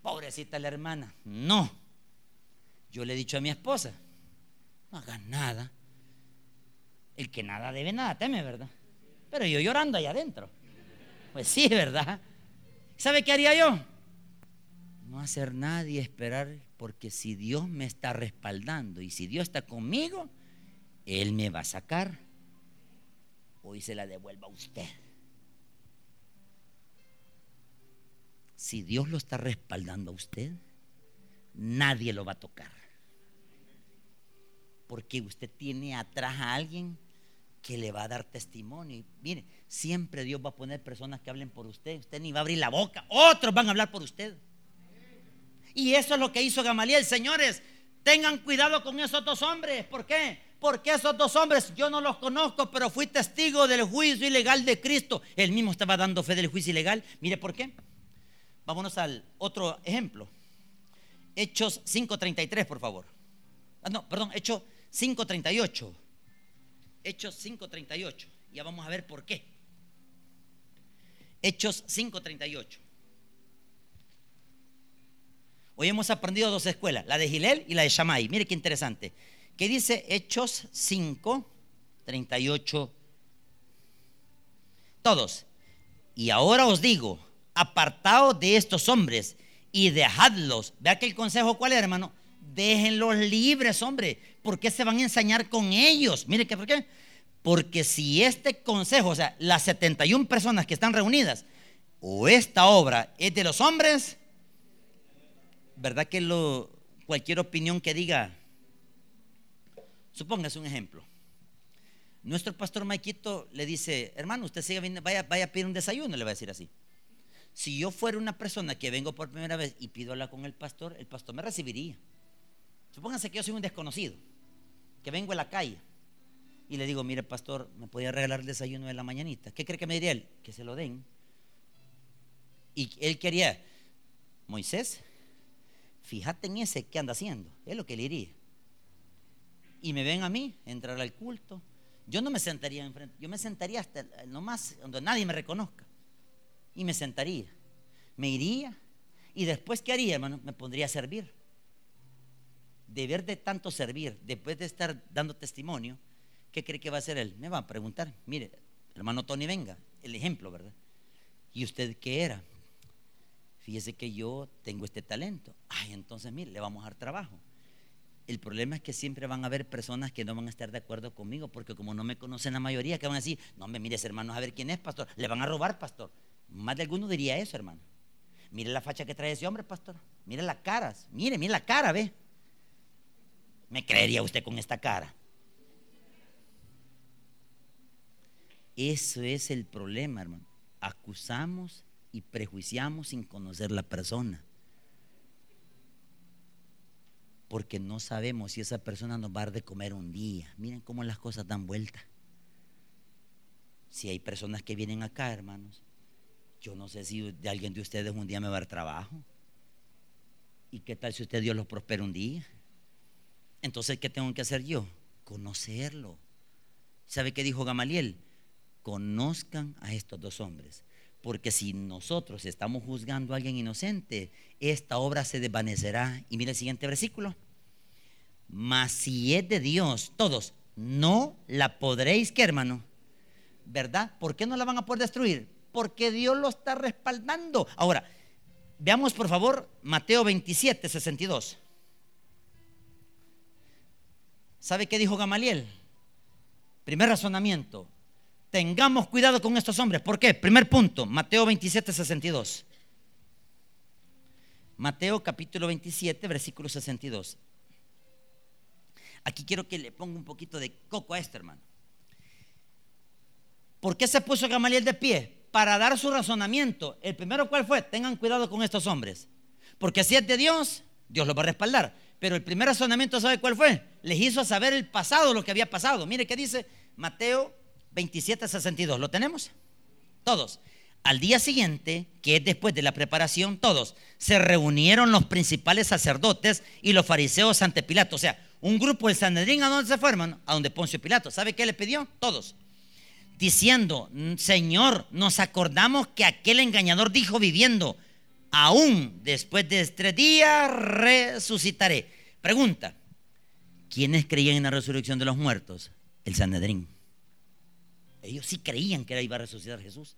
Pobrecita la hermana. No. Yo le he dicho a mi esposa, no hagas nada. El que nada debe, nada teme, ¿verdad? Pero yo llorando allá adentro. Pues sí, ¿verdad? ¿Sabe qué haría yo? No hacer nada y esperar, porque si Dios me está respaldando y si Dios está conmigo, Él me va a sacar. Hoy se la devuelva a usted. Si Dios lo está respaldando a usted, nadie lo va a tocar. Porque usted tiene atrás a alguien que le va a dar testimonio. mire, siempre Dios va a poner personas que hablen por usted. Usted ni va a abrir la boca. Otros van a hablar por usted. Y eso es lo que hizo Gamaliel. Señores, tengan cuidado con esos dos hombres. ¿Por qué? Porque esos dos hombres yo no los conozco, pero fui testigo del juicio ilegal de Cristo. Él mismo estaba dando fe del juicio ilegal. Mire por qué. Vámonos al otro ejemplo. Hechos 5.33, por favor. Ah, no, perdón, Hechos 5.38. Hechos 5.38. Ya vamos a ver por qué. Hechos 5.38. Hoy hemos aprendido dos escuelas, la de Gilel y la de Shammai. Mire qué interesante. ¿Qué dice Hechos 5.38? Todos. Y ahora os digo, apartaos de estos hombres y dejadlos. Vea que el consejo cuál es, hermano. Déjenlos libres, hombre. ¿Por qué se van a ensañar con ellos? Mire que por qué. Porque si este consejo, o sea, las 71 personas que están reunidas, o esta obra es de los hombres, ¿verdad que lo, cualquier opinión que diga, supóngase un ejemplo. Nuestro pastor Maikito le dice, hermano, usted sigue vaya, vaya a pedir un desayuno, le va a decir así. Si yo fuera una persona que vengo por primera vez y pido hablar con el pastor, el pastor me recibiría. Supóngase que yo soy un desconocido, que vengo a la calle y le digo, mire pastor, ¿me podía regalar el desayuno de la mañanita? ¿Qué cree que me diría él? Que se lo den. Y él quería, Moisés, fíjate en ese que anda haciendo, es lo que le diría. Y me ven a mí, entrar al culto. Yo no me sentaría enfrente, yo me sentaría hasta nomás donde nadie me reconozca. Y me sentaría. Me iría. Y después, ¿qué haría, hermano? Me pondría a servir deber de tanto servir, después de estar dando testimonio, ¿qué cree que va a hacer él? Me va a preguntar, mire, hermano Tony, venga, el ejemplo, ¿verdad? ¿Y usted qué era? Fíjese que yo tengo este talento. Ay, entonces, mire, le vamos a dar trabajo. El problema es que siempre van a haber personas que no van a estar de acuerdo conmigo, porque como no me conocen la mayoría, que van a decir, no me mires, hermanos, a ver quién es, pastor. Le van a robar, pastor. Más de alguno diría eso, hermano. Mire la facha que trae ese hombre, pastor. Mire las caras. Mire, mire la cara, ve. ¿Me creería usted con esta cara? Eso es el problema, hermano. Acusamos y prejuiciamos sin conocer la persona. Porque no sabemos si esa persona nos va a dar de comer un día. Miren cómo las cosas dan vuelta. Si hay personas que vienen acá, hermanos, yo no sé si de alguien de ustedes un día me va a dar trabajo. ¿Y qué tal si usted Dios los prospera un día? Entonces, ¿qué tengo que hacer yo? Conocerlo. ¿Sabe qué dijo Gamaliel? Conozcan a estos dos hombres. Porque si nosotros estamos juzgando a alguien inocente, esta obra se desvanecerá. Y mire el siguiente versículo. Mas si es de Dios, todos, no la podréis, ¿qué hermano? ¿Verdad? ¿Por qué no la van a poder destruir? Porque Dios lo está respaldando. Ahora, veamos por favor Mateo 27, 62. ¿Sabe qué dijo Gamaliel? Primer razonamiento. Tengamos cuidado con estos hombres. ¿Por qué? Primer punto, Mateo 27, 62. Mateo capítulo 27, versículo 62. Aquí quiero que le ponga un poquito de coco a este hermano. ¿Por qué se puso Gamaliel de pie? Para dar su razonamiento. El primero, ¿cuál fue? Tengan cuidado con estos hombres. Porque si es de Dios, Dios los va a respaldar. Pero el primer razonamiento, ¿sabe cuál fue? Les hizo saber el pasado, lo que había pasado. Mire qué dice Mateo 27, 62. ¿Lo tenemos? Todos. Al día siguiente, que es después de la preparación, todos se reunieron los principales sacerdotes y los fariseos ante Pilato. O sea, un grupo del Sanedrín, ¿a dónde se fue, hermano? A donde Poncio Pilato. ¿Sabe qué le pidió? Todos. Diciendo, Señor, nos acordamos que aquel engañador dijo viviendo, aún después de tres días resucitaré. Pregunta, ¿quiénes creían en la resurrección de los muertos? El Sanedrín. Ellos sí creían que iba a resucitar Jesús.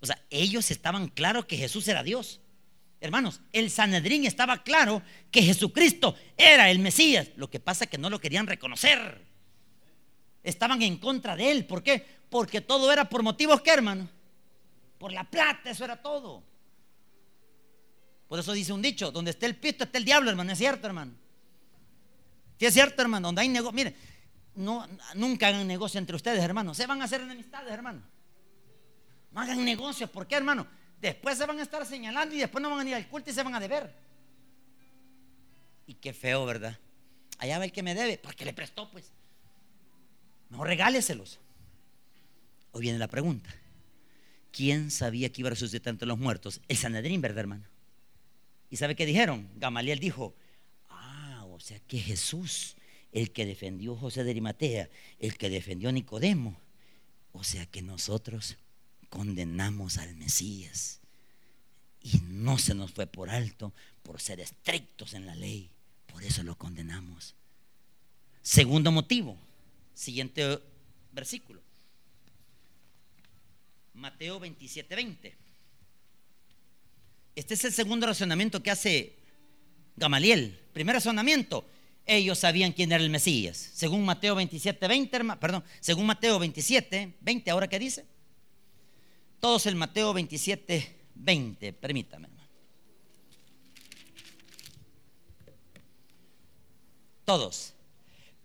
O sea, ellos estaban claros que Jesús era Dios. Hermanos, el Sanedrín estaba claro que Jesucristo era el Mesías. Lo que pasa es que no lo querían reconocer. Estaban en contra de él. ¿Por qué? Porque todo era por motivos que, hermano. Por la plata, eso era todo. Por eso dice un dicho, donde esté el pisto está el diablo, hermano. ¿Es cierto, hermano? ¿Sí es cierto, hermano? Donde hay negocio. Mire, no, nunca hagan negocio entre ustedes, hermano. Se van a hacer enemistades, hermano. No hagan negocios. ¿Por qué, hermano? Después se van a estar señalando y después no van a ir al culto y se van a deber. Y qué feo, ¿verdad? Allá va el que me debe, porque le prestó, pues. No regáleselos. Hoy viene la pregunta. ¿Quién sabía que iba a resucitar entre los muertos? El Sanedrín, ¿verdad, hermano? ¿Y sabe qué dijeron? Gamaliel dijo, ah, o sea que Jesús el que defendió José de Arimatea, el que defendió a Nicodemo. O sea que nosotros condenamos al Mesías y no se nos fue por alto por ser estrictos en la ley. Por eso lo condenamos. Segundo motivo, siguiente versículo. Mateo 27, 20. Este es el segundo razonamiento que hace Gamaliel. Primer razonamiento, ellos sabían quién era el Mesías. Según Mateo 27, 20, perdón, según Mateo 27, 20, ahora qué dice. Todos el Mateo 27, 20, permítame. Todos.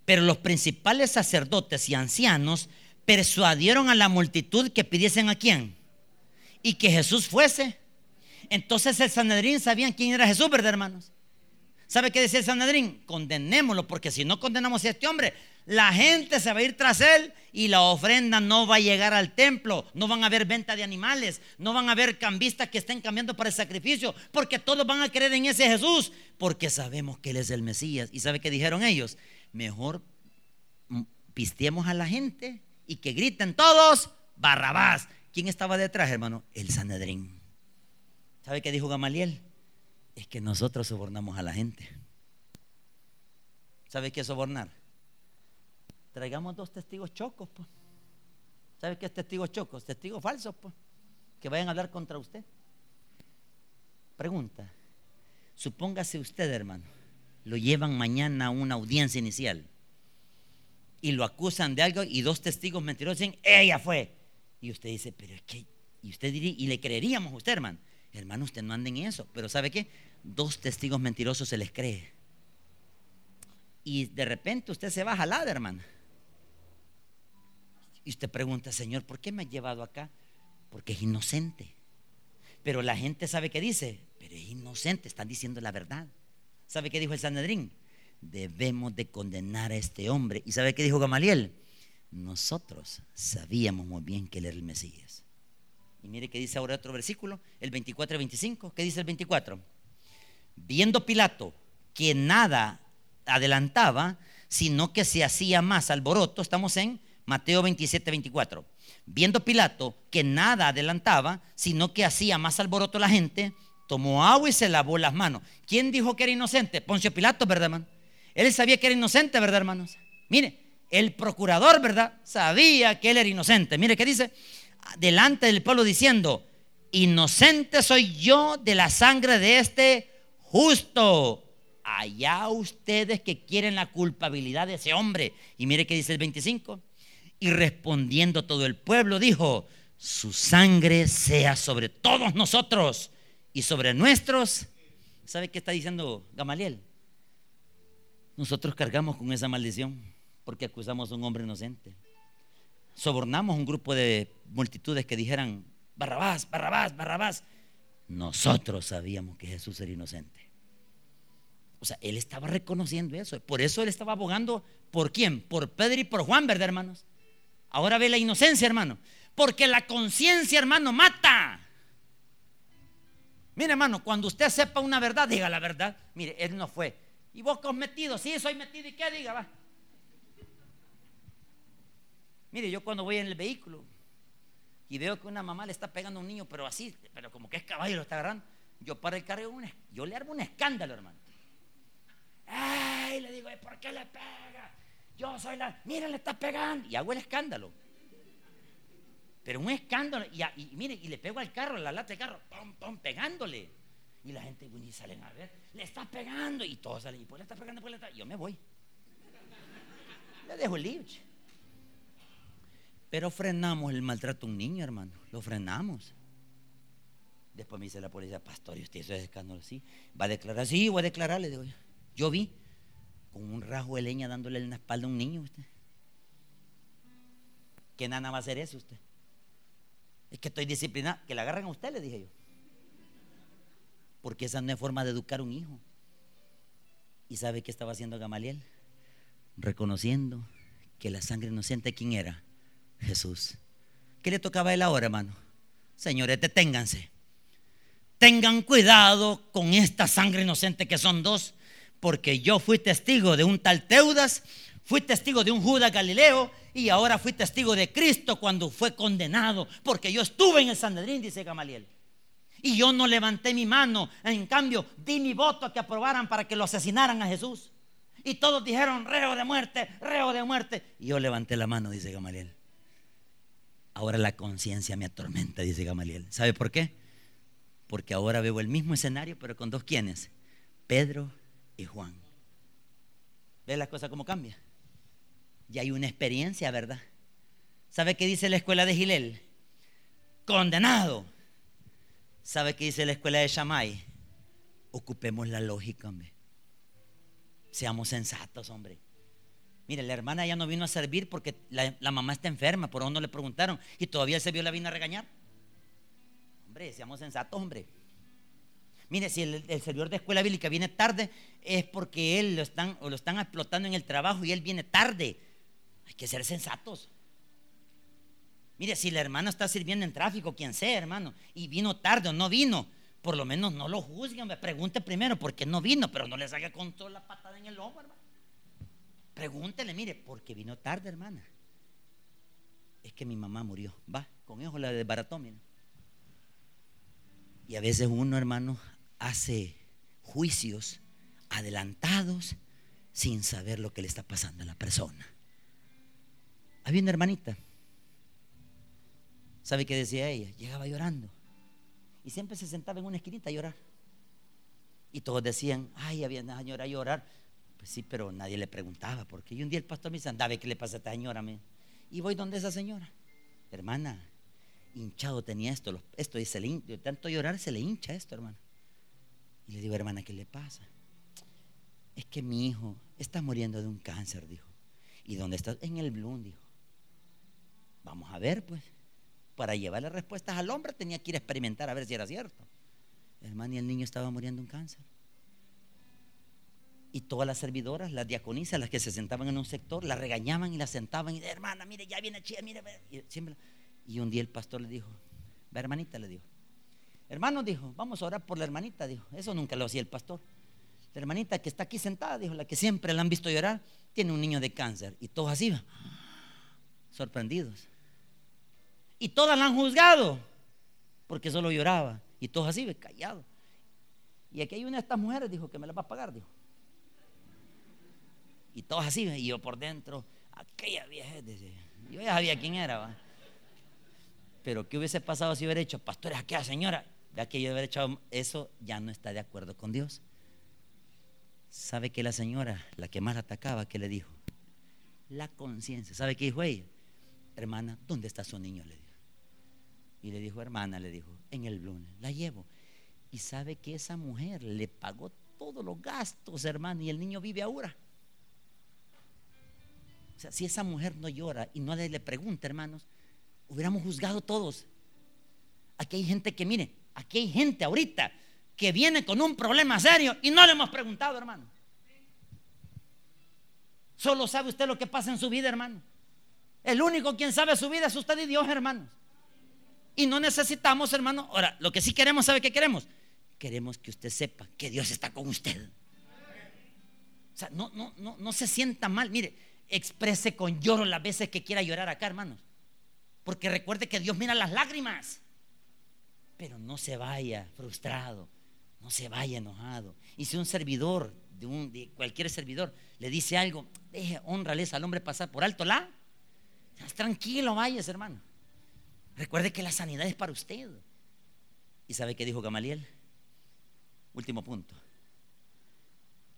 Pero los principales sacerdotes y ancianos persuadieron a la multitud que pidiesen a quién. Y que Jesús fuese. Entonces el Sanedrín sabían quién era Jesús, ¿verdad, hermanos? ¿Sabe qué decía el Sanedrín? Condenémoslo, porque si no condenamos a este hombre, la gente se va a ir tras él y la ofrenda no va a llegar al templo. No van a haber venta de animales, no van a haber cambistas que estén cambiando para el sacrificio, porque todos van a creer en ese Jesús, porque sabemos que él es el Mesías. ¿Y sabe qué dijeron ellos? Mejor pisteemos a la gente y que griten todos, Barrabás. ¿Quién estaba detrás, hermano? El Sanedrín. ¿Sabe qué dijo Gamaliel? Es que nosotros sobornamos a la gente. ¿Sabe qué es sobornar? Traigamos dos testigos chocos. Pues. ¿Sabe qué es testigos chocos? Testigos falsos, pues, que vayan a hablar contra usted. Pregunta. Supóngase usted, hermano, lo llevan mañana a una audiencia inicial y lo acusan de algo y dos testigos mentirosos dicen, ella fue. Y usted dice, pero es que, y usted diría, y le creeríamos a usted, hermano. Hermano, usted no anda en eso. Pero ¿sabe qué? Dos testigos mentirosos se les cree. Y de repente usted se va a jalar, hermana. Y usted pregunta, Señor, ¿por qué me ha llevado acá? Porque es inocente. Pero la gente sabe que dice, pero es inocente, están diciendo la verdad. ¿Sabe qué dijo el Sanedrín? Debemos de condenar a este hombre. ¿Y sabe qué dijo Gamaliel? Nosotros sabíamos muy bien que él era el Mesías. Y mire qué dice ahora otro versículo, el 24 y 25. ¿Qué dice el 24? Viendo Pilato que nada adelantaba, sino que se hacía más alboroto, estamos en Mateo 27, 24. Viendo Pilato que nada adelantaba, sino que hacía más alboroto la gente, tomó agua y se lavó las manos. ¿Quién dijo que era inocente? Poncio Pilato, ¿verdad, hermano? Él sabía que era inocente, ¿verdad, hermanos? Mire, el procurador, ¿verdad? Sabía que él era inocente. Mire, ¿qué dice? Delante del pueblo diciendo, inocente soy yo de la sangre de este justo. Allá ustedes que quieren la culpabilidad de ese hombre. Y mire que dice el 25. Y respondiendo todo el pueblo dijo, su sangre sea sobre todos nosotros y sobre nuestros. ¿Sabe qué está diciendo Gamaliel? Nosotros cargamos con esa maldición porque acusamos a un hombre inocente. Sobornamos un grupo de multitudes que dijeran, Barrabás, Barrabás, Barrabás. Nosotros sabíamos que Jesús era inocente. Sea, él estaba reconociendo eso. Por eso él estaba abogando por quién? Por Pedro y por Juan, ¿verdad, hermanos? Ahora ve la inocencia, hermano. Porque la conciencia, hermano, mata. Mire, hermano, cuando usted sepa una verdad, diga la verdad. Mire, él no fue. ¿Y vos que metido? Sí, soy metido. ¿Y qué diga? Va. Mire, yo cuando voy en el vehículo y veo que una mamá le está pegando a un niño, pero así, pero como que es caballo, lo está agarrando, yo para el carro, yo le armo un escándalo, hermano. ¡Ay! Le digo, ¿por qué le pega? Yo soy la. Mira, le está pegando. Y hago el escándalo. Pero un escándalo. Y, mire, y le pego al carro, la lata de carro, pum, pum, pegándole. Y la gente y salen a ver, le está pegando. Y todos salen, y pues le está pegando, pues le está. Yo me voy. Le dejo el libro. Pero frenamos el maltrato a un niño, hermano. Lo frenamos. Después me dice la policía, pastor, ¿y usted hizo ese escándalo? Sí. ¿Va a declarar? Sí, voy a declarar, le digo. Yo vi con un rasgo de leña dándole en la espalda a un niño usted. ¿Qué nana va a hacer eso usted? Es que estoy disciplinado. Que la agarren a usted, le dije yo. Porque esa no es forma de educar a un hijo. ¿Y sabe qué estaba haciendo Gamaliel? Reconociendo que la sangre inocente, ¿quién era? Jesús. ¿Qué le tocaba a él ahora, hermano? Señores, deténganse. Tengan cuidado con esta sangre inocente que son dos porque yo fui testigo de un tal Teudas, fui testigo de un Judas Galileo y ahora fui testigo de Cristo cuando fue condenado, porque yo estuve en el Sanedrín, dice Gamaliel. Y yo no levanté mi mano, en cambio di mi voto a que aprobaran para que lo asesinaran a Jesús. Y todos dijeron, reo de muerte, reo de muerte. Y yo levanté la mano, dice Gamaliel. Ahora la conciencia me atormenta, dice Gamaliel. ¿Sabe por qué? Porque ahora veo el mismo escenario, pero con dos quienes, Pedro y Juan. ¿Ve la cosa cómo cambia? Ya hay una experiencia, ¿verdad? ¿Sabe qué dice la escuela de Gilel? Condenado. ¿Sabe qué dice la escuela de Shammai? Ocupemos la lógica, hombre. Seamos sensatos, hombre. Mire, la hermana ya no vino a servir porque la, mamá está enferma, por no le preguntaron. Y todavía se vio la vino a regañar. Hombre, seamos sensatos, hombre. Mire, si el, servidor de escuela bíblica viene tarde, es porque él lo están, o lo están explotando en el trabajo y él viene tarde. Hay que ser sensatos. Mire, si la hermana está sirviendo en tráfico, quien sea, hermano, y vino tarde o no vino, por lo menos no lo juzguen, me pregunte primero por qué no vino, pero no le salga con toda la patada en el ojo, hermano. Pregúntele, mire, ¿por qué vino tarde, hermana. Es que mi mamá murió. Va, con eso la desbarató, mire. Y a veces uno, hermano, hace juicios adelantados sin saber lo que le está pasando a la persona. Había una hermanita. ¿Sabe qué decía ella? Llegaba llorando. Y siempre se sentaba en una esquinita a llorar. Y todos decían, ay, había una señora a llorar. Pues sí, pero nadie le preguntaba. Porque y un día el pastor me dice, andaba, ¿qué le pasa a esta señora? Y voy donde esa señora. Hermana, hinchado tenía esto. Esto, y se le, tanto llorar se le hincha esto, hermano. Y le digo, hermana, ¿qué le pasa? Es que mi hijo está muriendo de un cáncer, dijo. ¿Y dónde está? En el Bloom, dijo. Vamos a ver, pues. Para llevarle respuestas al hombre tenía que ir a experimentar a ver si era cierto. Hermano, y el niño estaba muriendo de un cáncer. Y todas las servidoras, las diaconisas, las que se sentaban en un sector, la regañaban y la sentaban y de hermana, mire, ya viene chía, mire, y siempre y un día el pastor le dijo, va hermanita, le dijo, hermano, dijo, vamos a orar por la hermanita, dijo, eso nunca lo hacía el pastor. La hermanita que está aquí sentada, dijo, la que siempre la han visto llorar, tiene un niño de cáncer. Y todos así, sorprendidos. Y todas la han juzgado, porque solo lloraba. Y todos así, callados. Y aquí hay una de estas mujeres, dijo, que me la va a pagar, dijo. Y todos así, y yo por dentro, aquella vieja, yo ya sabía quién era, ¿va? Pero ¿qué hubiese pasado si hubiera hecho, pastor, es aquella señora? Ya que yo hubiera hecho eso, ya no está de acuerdo con Dios. ¿Sabe que la señora, la que más atacaba, qué le dijo? La conciencia. ¿Sabe qué dijo ella? Hermana, ¿dónde está su niño? Le dijo. Y le dijo, hermana, le dijo, en el lunes, la llevo. Y sabe que esa mujer le pagó todos los gastos, hermano, y el niño vive ahora. O sea, si esa mujer no llora y no le pregunta, hermanos, hubiéramos juzgado todos. Aquí hay gente que, mire, aquí hay gente ahorita que viene con un problema serio y no le hemos preguntado, hermano. Solo sabe usted lo que pasa en su vida, hermano. El único quien sabe su vida es usted y Dios, hermanos. Y no necesitamos, hermano. Ahora, lo que sí queremos, ¿sabe qué queremos? Queremos que usted sepa que Dios está con usted. O sea, no, no, no, no se sienta mal. Mire, exprese con lloro las veces que quiera llorar acá, hermanos. Porque recuerde que Dios mira las lágrimas. Pero no se vaya frustrado, no se vaya enojado. Y si un servidor, de, un, de cualquier servidor, le dice algo, deje, honrales al hombre pasar por alto la. Tranquilo, vayas, hermano. Recuerde que la sanidad es para usted. ¿Y sabe qué dijo Gamaliel? Último punto.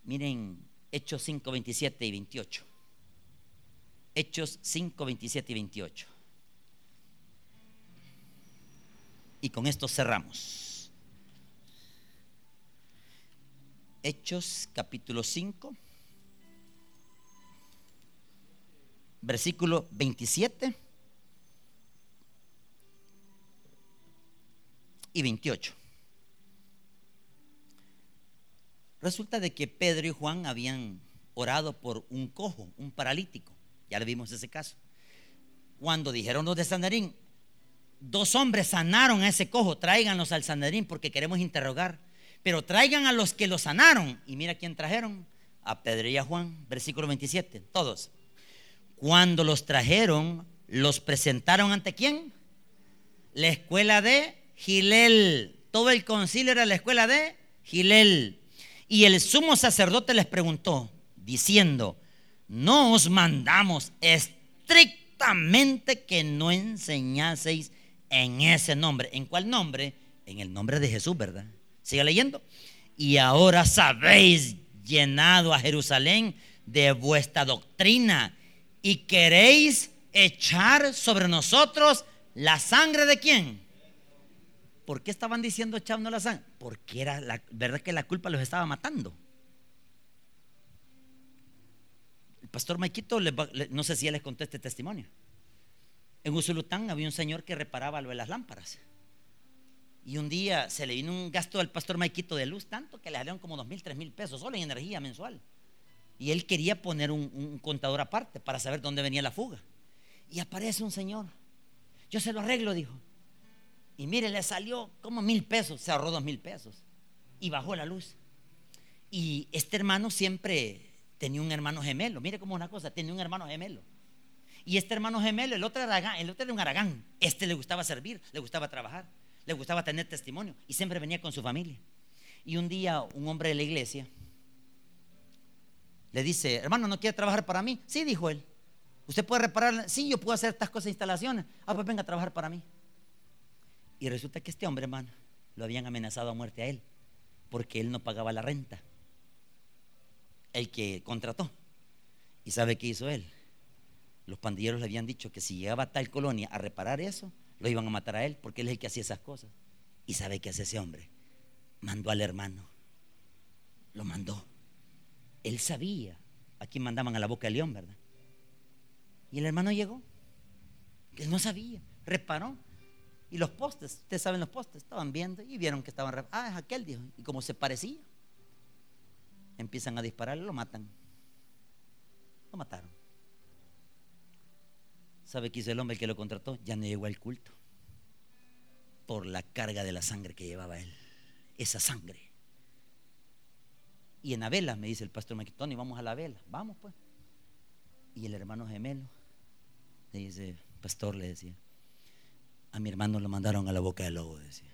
Miren Hechos 5, 27 y 28. Hechos 5, 27 y 28. Y con esto cerramos. Hechos capítulo 5, versículo 27 y 28. Resulta de que Pedro y Juan habían orado por un cojo, un paralítico. Ya le vimos ese caso. Cuando dijeron los de Sandarín, dos hombres sanaron a ese cojo, tráiganlos al Sandarín porque queremos interrogar. Pero traigan a los que lo sanaron. Y mira quién trajeron. A Pedro y a Juan, versículo 27, todos. Cuando los trajeron, los presentaron ante quién? La escuela de Gilel. Todo el concilio era la escuela de Gilel. Y el sumo sacerdote les preguntó, diciendo, no os mandamos estrictamente que no enseñaseis en ese nombre. ¿En cuál nombre? En el nombre de Jesús, ¿verdad? Siga leyendo. Y ahora sabéis llenado a Jerusalén de vuestra doctrina y queréis echar sobre nosotros la sangre de quién? ¿Por qué estaban diciendo echando la sangre? Porque era la verdad que la culpa los estaba matando. El pastor Maikito, no sé si él les contó este testimonio. En Usulután había un señor que reparaba lo de las lámparas. Y un día se le vino un gasto al pastor Maikito de luz tanto que le salieron como dos mil, tres mil pesos solo en energía mensual. Y él quería poner un, contador aparte para saber dónde venía la fuga. Y aparece un señor. Yo se lo arreglo, dijo. Y mire, le salió como mil pesos, se ahorró dos mil pesos. Y bajó la luz. Y este hermano siempre tenía un hermano gemelo. Mire cómo es una cosa, tenía un hermano gemelo. Y este hermano gemelo, el otro, era, el otro era un aragán. Este le gustaba servir, le gustaba trabajar, le gustaba tener testimonio. Y siempre venía con su familia. Y un día un hombre de la iglesia le dice, hermano, ¿no quiere trabajar para mí? Sí, dijo él. ¿Usted puede reparar? Sí, yo puedo hacer estas cosas, instalaciones. Ah, pues venga a trabajar para mí. Y resulta que este hombre, hermano, lo habían amenazado a muerte a él, porque él no pagaba la renta. El que contrató. ¿Y sabe qué hizo él? Los pandilleros le habían dicho que si llegaba a tal colonia a reparar eso, lo iban a matar a él, porque él es el que hacía esas cosas. ¿Y sabe qué hace ese hombre? Mandó al hermano. Lo mandó él sabía a quién mandaban a la boca del león, ¿verdad? Y el hermano llegó. Él no sabía. Reparó. Y los postes, ustedes saben los postes, estaban viendo y vieron que estaban. Ah, es aquel, dijo. Y como se parecía, empiezan a disparar y lo matan. Lo mataron. ¿Sabe qué hizo el hombre que lo contrató? Ya no llegó al culto. Por la carga de la sangre que llevaba él. Esa sangre y en la vela, me dice el pastor Maquitoni, vamos a la vela, vamos pues. Y el hermano gemelo le dice, pastor, le decía, a mi hermano lo mandaron a la boca del lobo, decía.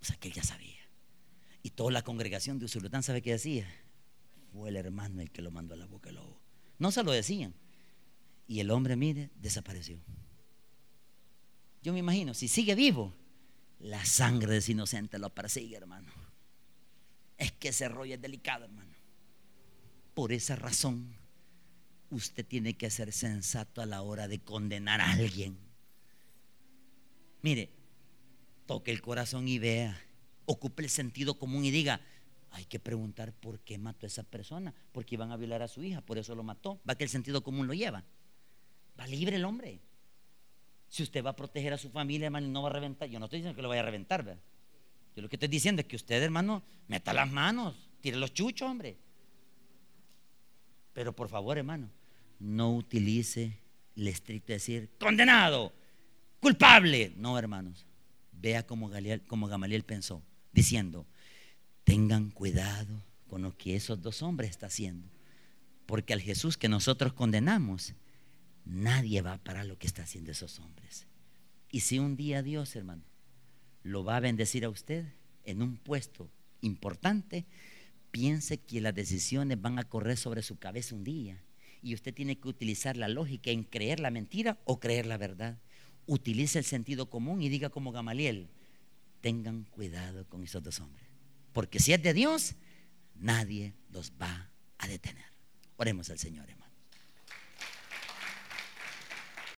O sea que él ya sabía. Y toda la congregación de Usulután sabe qué decía. Fue el hermano el que lo mandó a la boca del lobo. No se lo decían. Y el hombre, mire, desapareció. Yo me imagino, si sigue vivo, la sangre de ese inocente lo persigue, hermano. Es que ese rollo es delicado, hermano. Por esa razón, usted tiene que ser sensato a la hora de condenar a alguien. Mire, toque el corazón y vea, ocupe el sentido común y diga, hay que preguntar por qué mató a esa persona, porque iban a violar a su hija, por eso lo mató. Va que el sentido común lo lleva. Va libre el hombre. Si usted va a proteger a su familia, hermano, y no va a reventar, yo no estoy diciendo que lo vaya a reventar, ¿verdad? Yo lo que estoy diciendo es que usted, hermano, meta las manos, tire los chuchos, hombre. Pero por favor, hermano, no utilice el estricto decir, condenado, culpable. No, hermanos. Vea cómo, como Gamaliel pensó, diciendo, tengan cuidado con lo que esos dos hombres están haciendo. Porque al Jesús que nosotros condenamos, nadie va para lo que están haciendo esos hombres. Y si un día Dios, hermano, lo va a bendecir a usted en un puesto importante, piense que las decisiones van a correr sobre su cabeza un día. Y usted tiene que utilizar la lógica en creer la mentira o creer la verdad. Utilice el sentido común y diga como Gamaliel, tengan cuidado con esos dos hombres. Porque si es de Dios, nadie los va a detener. Oremos al Señor, hermano.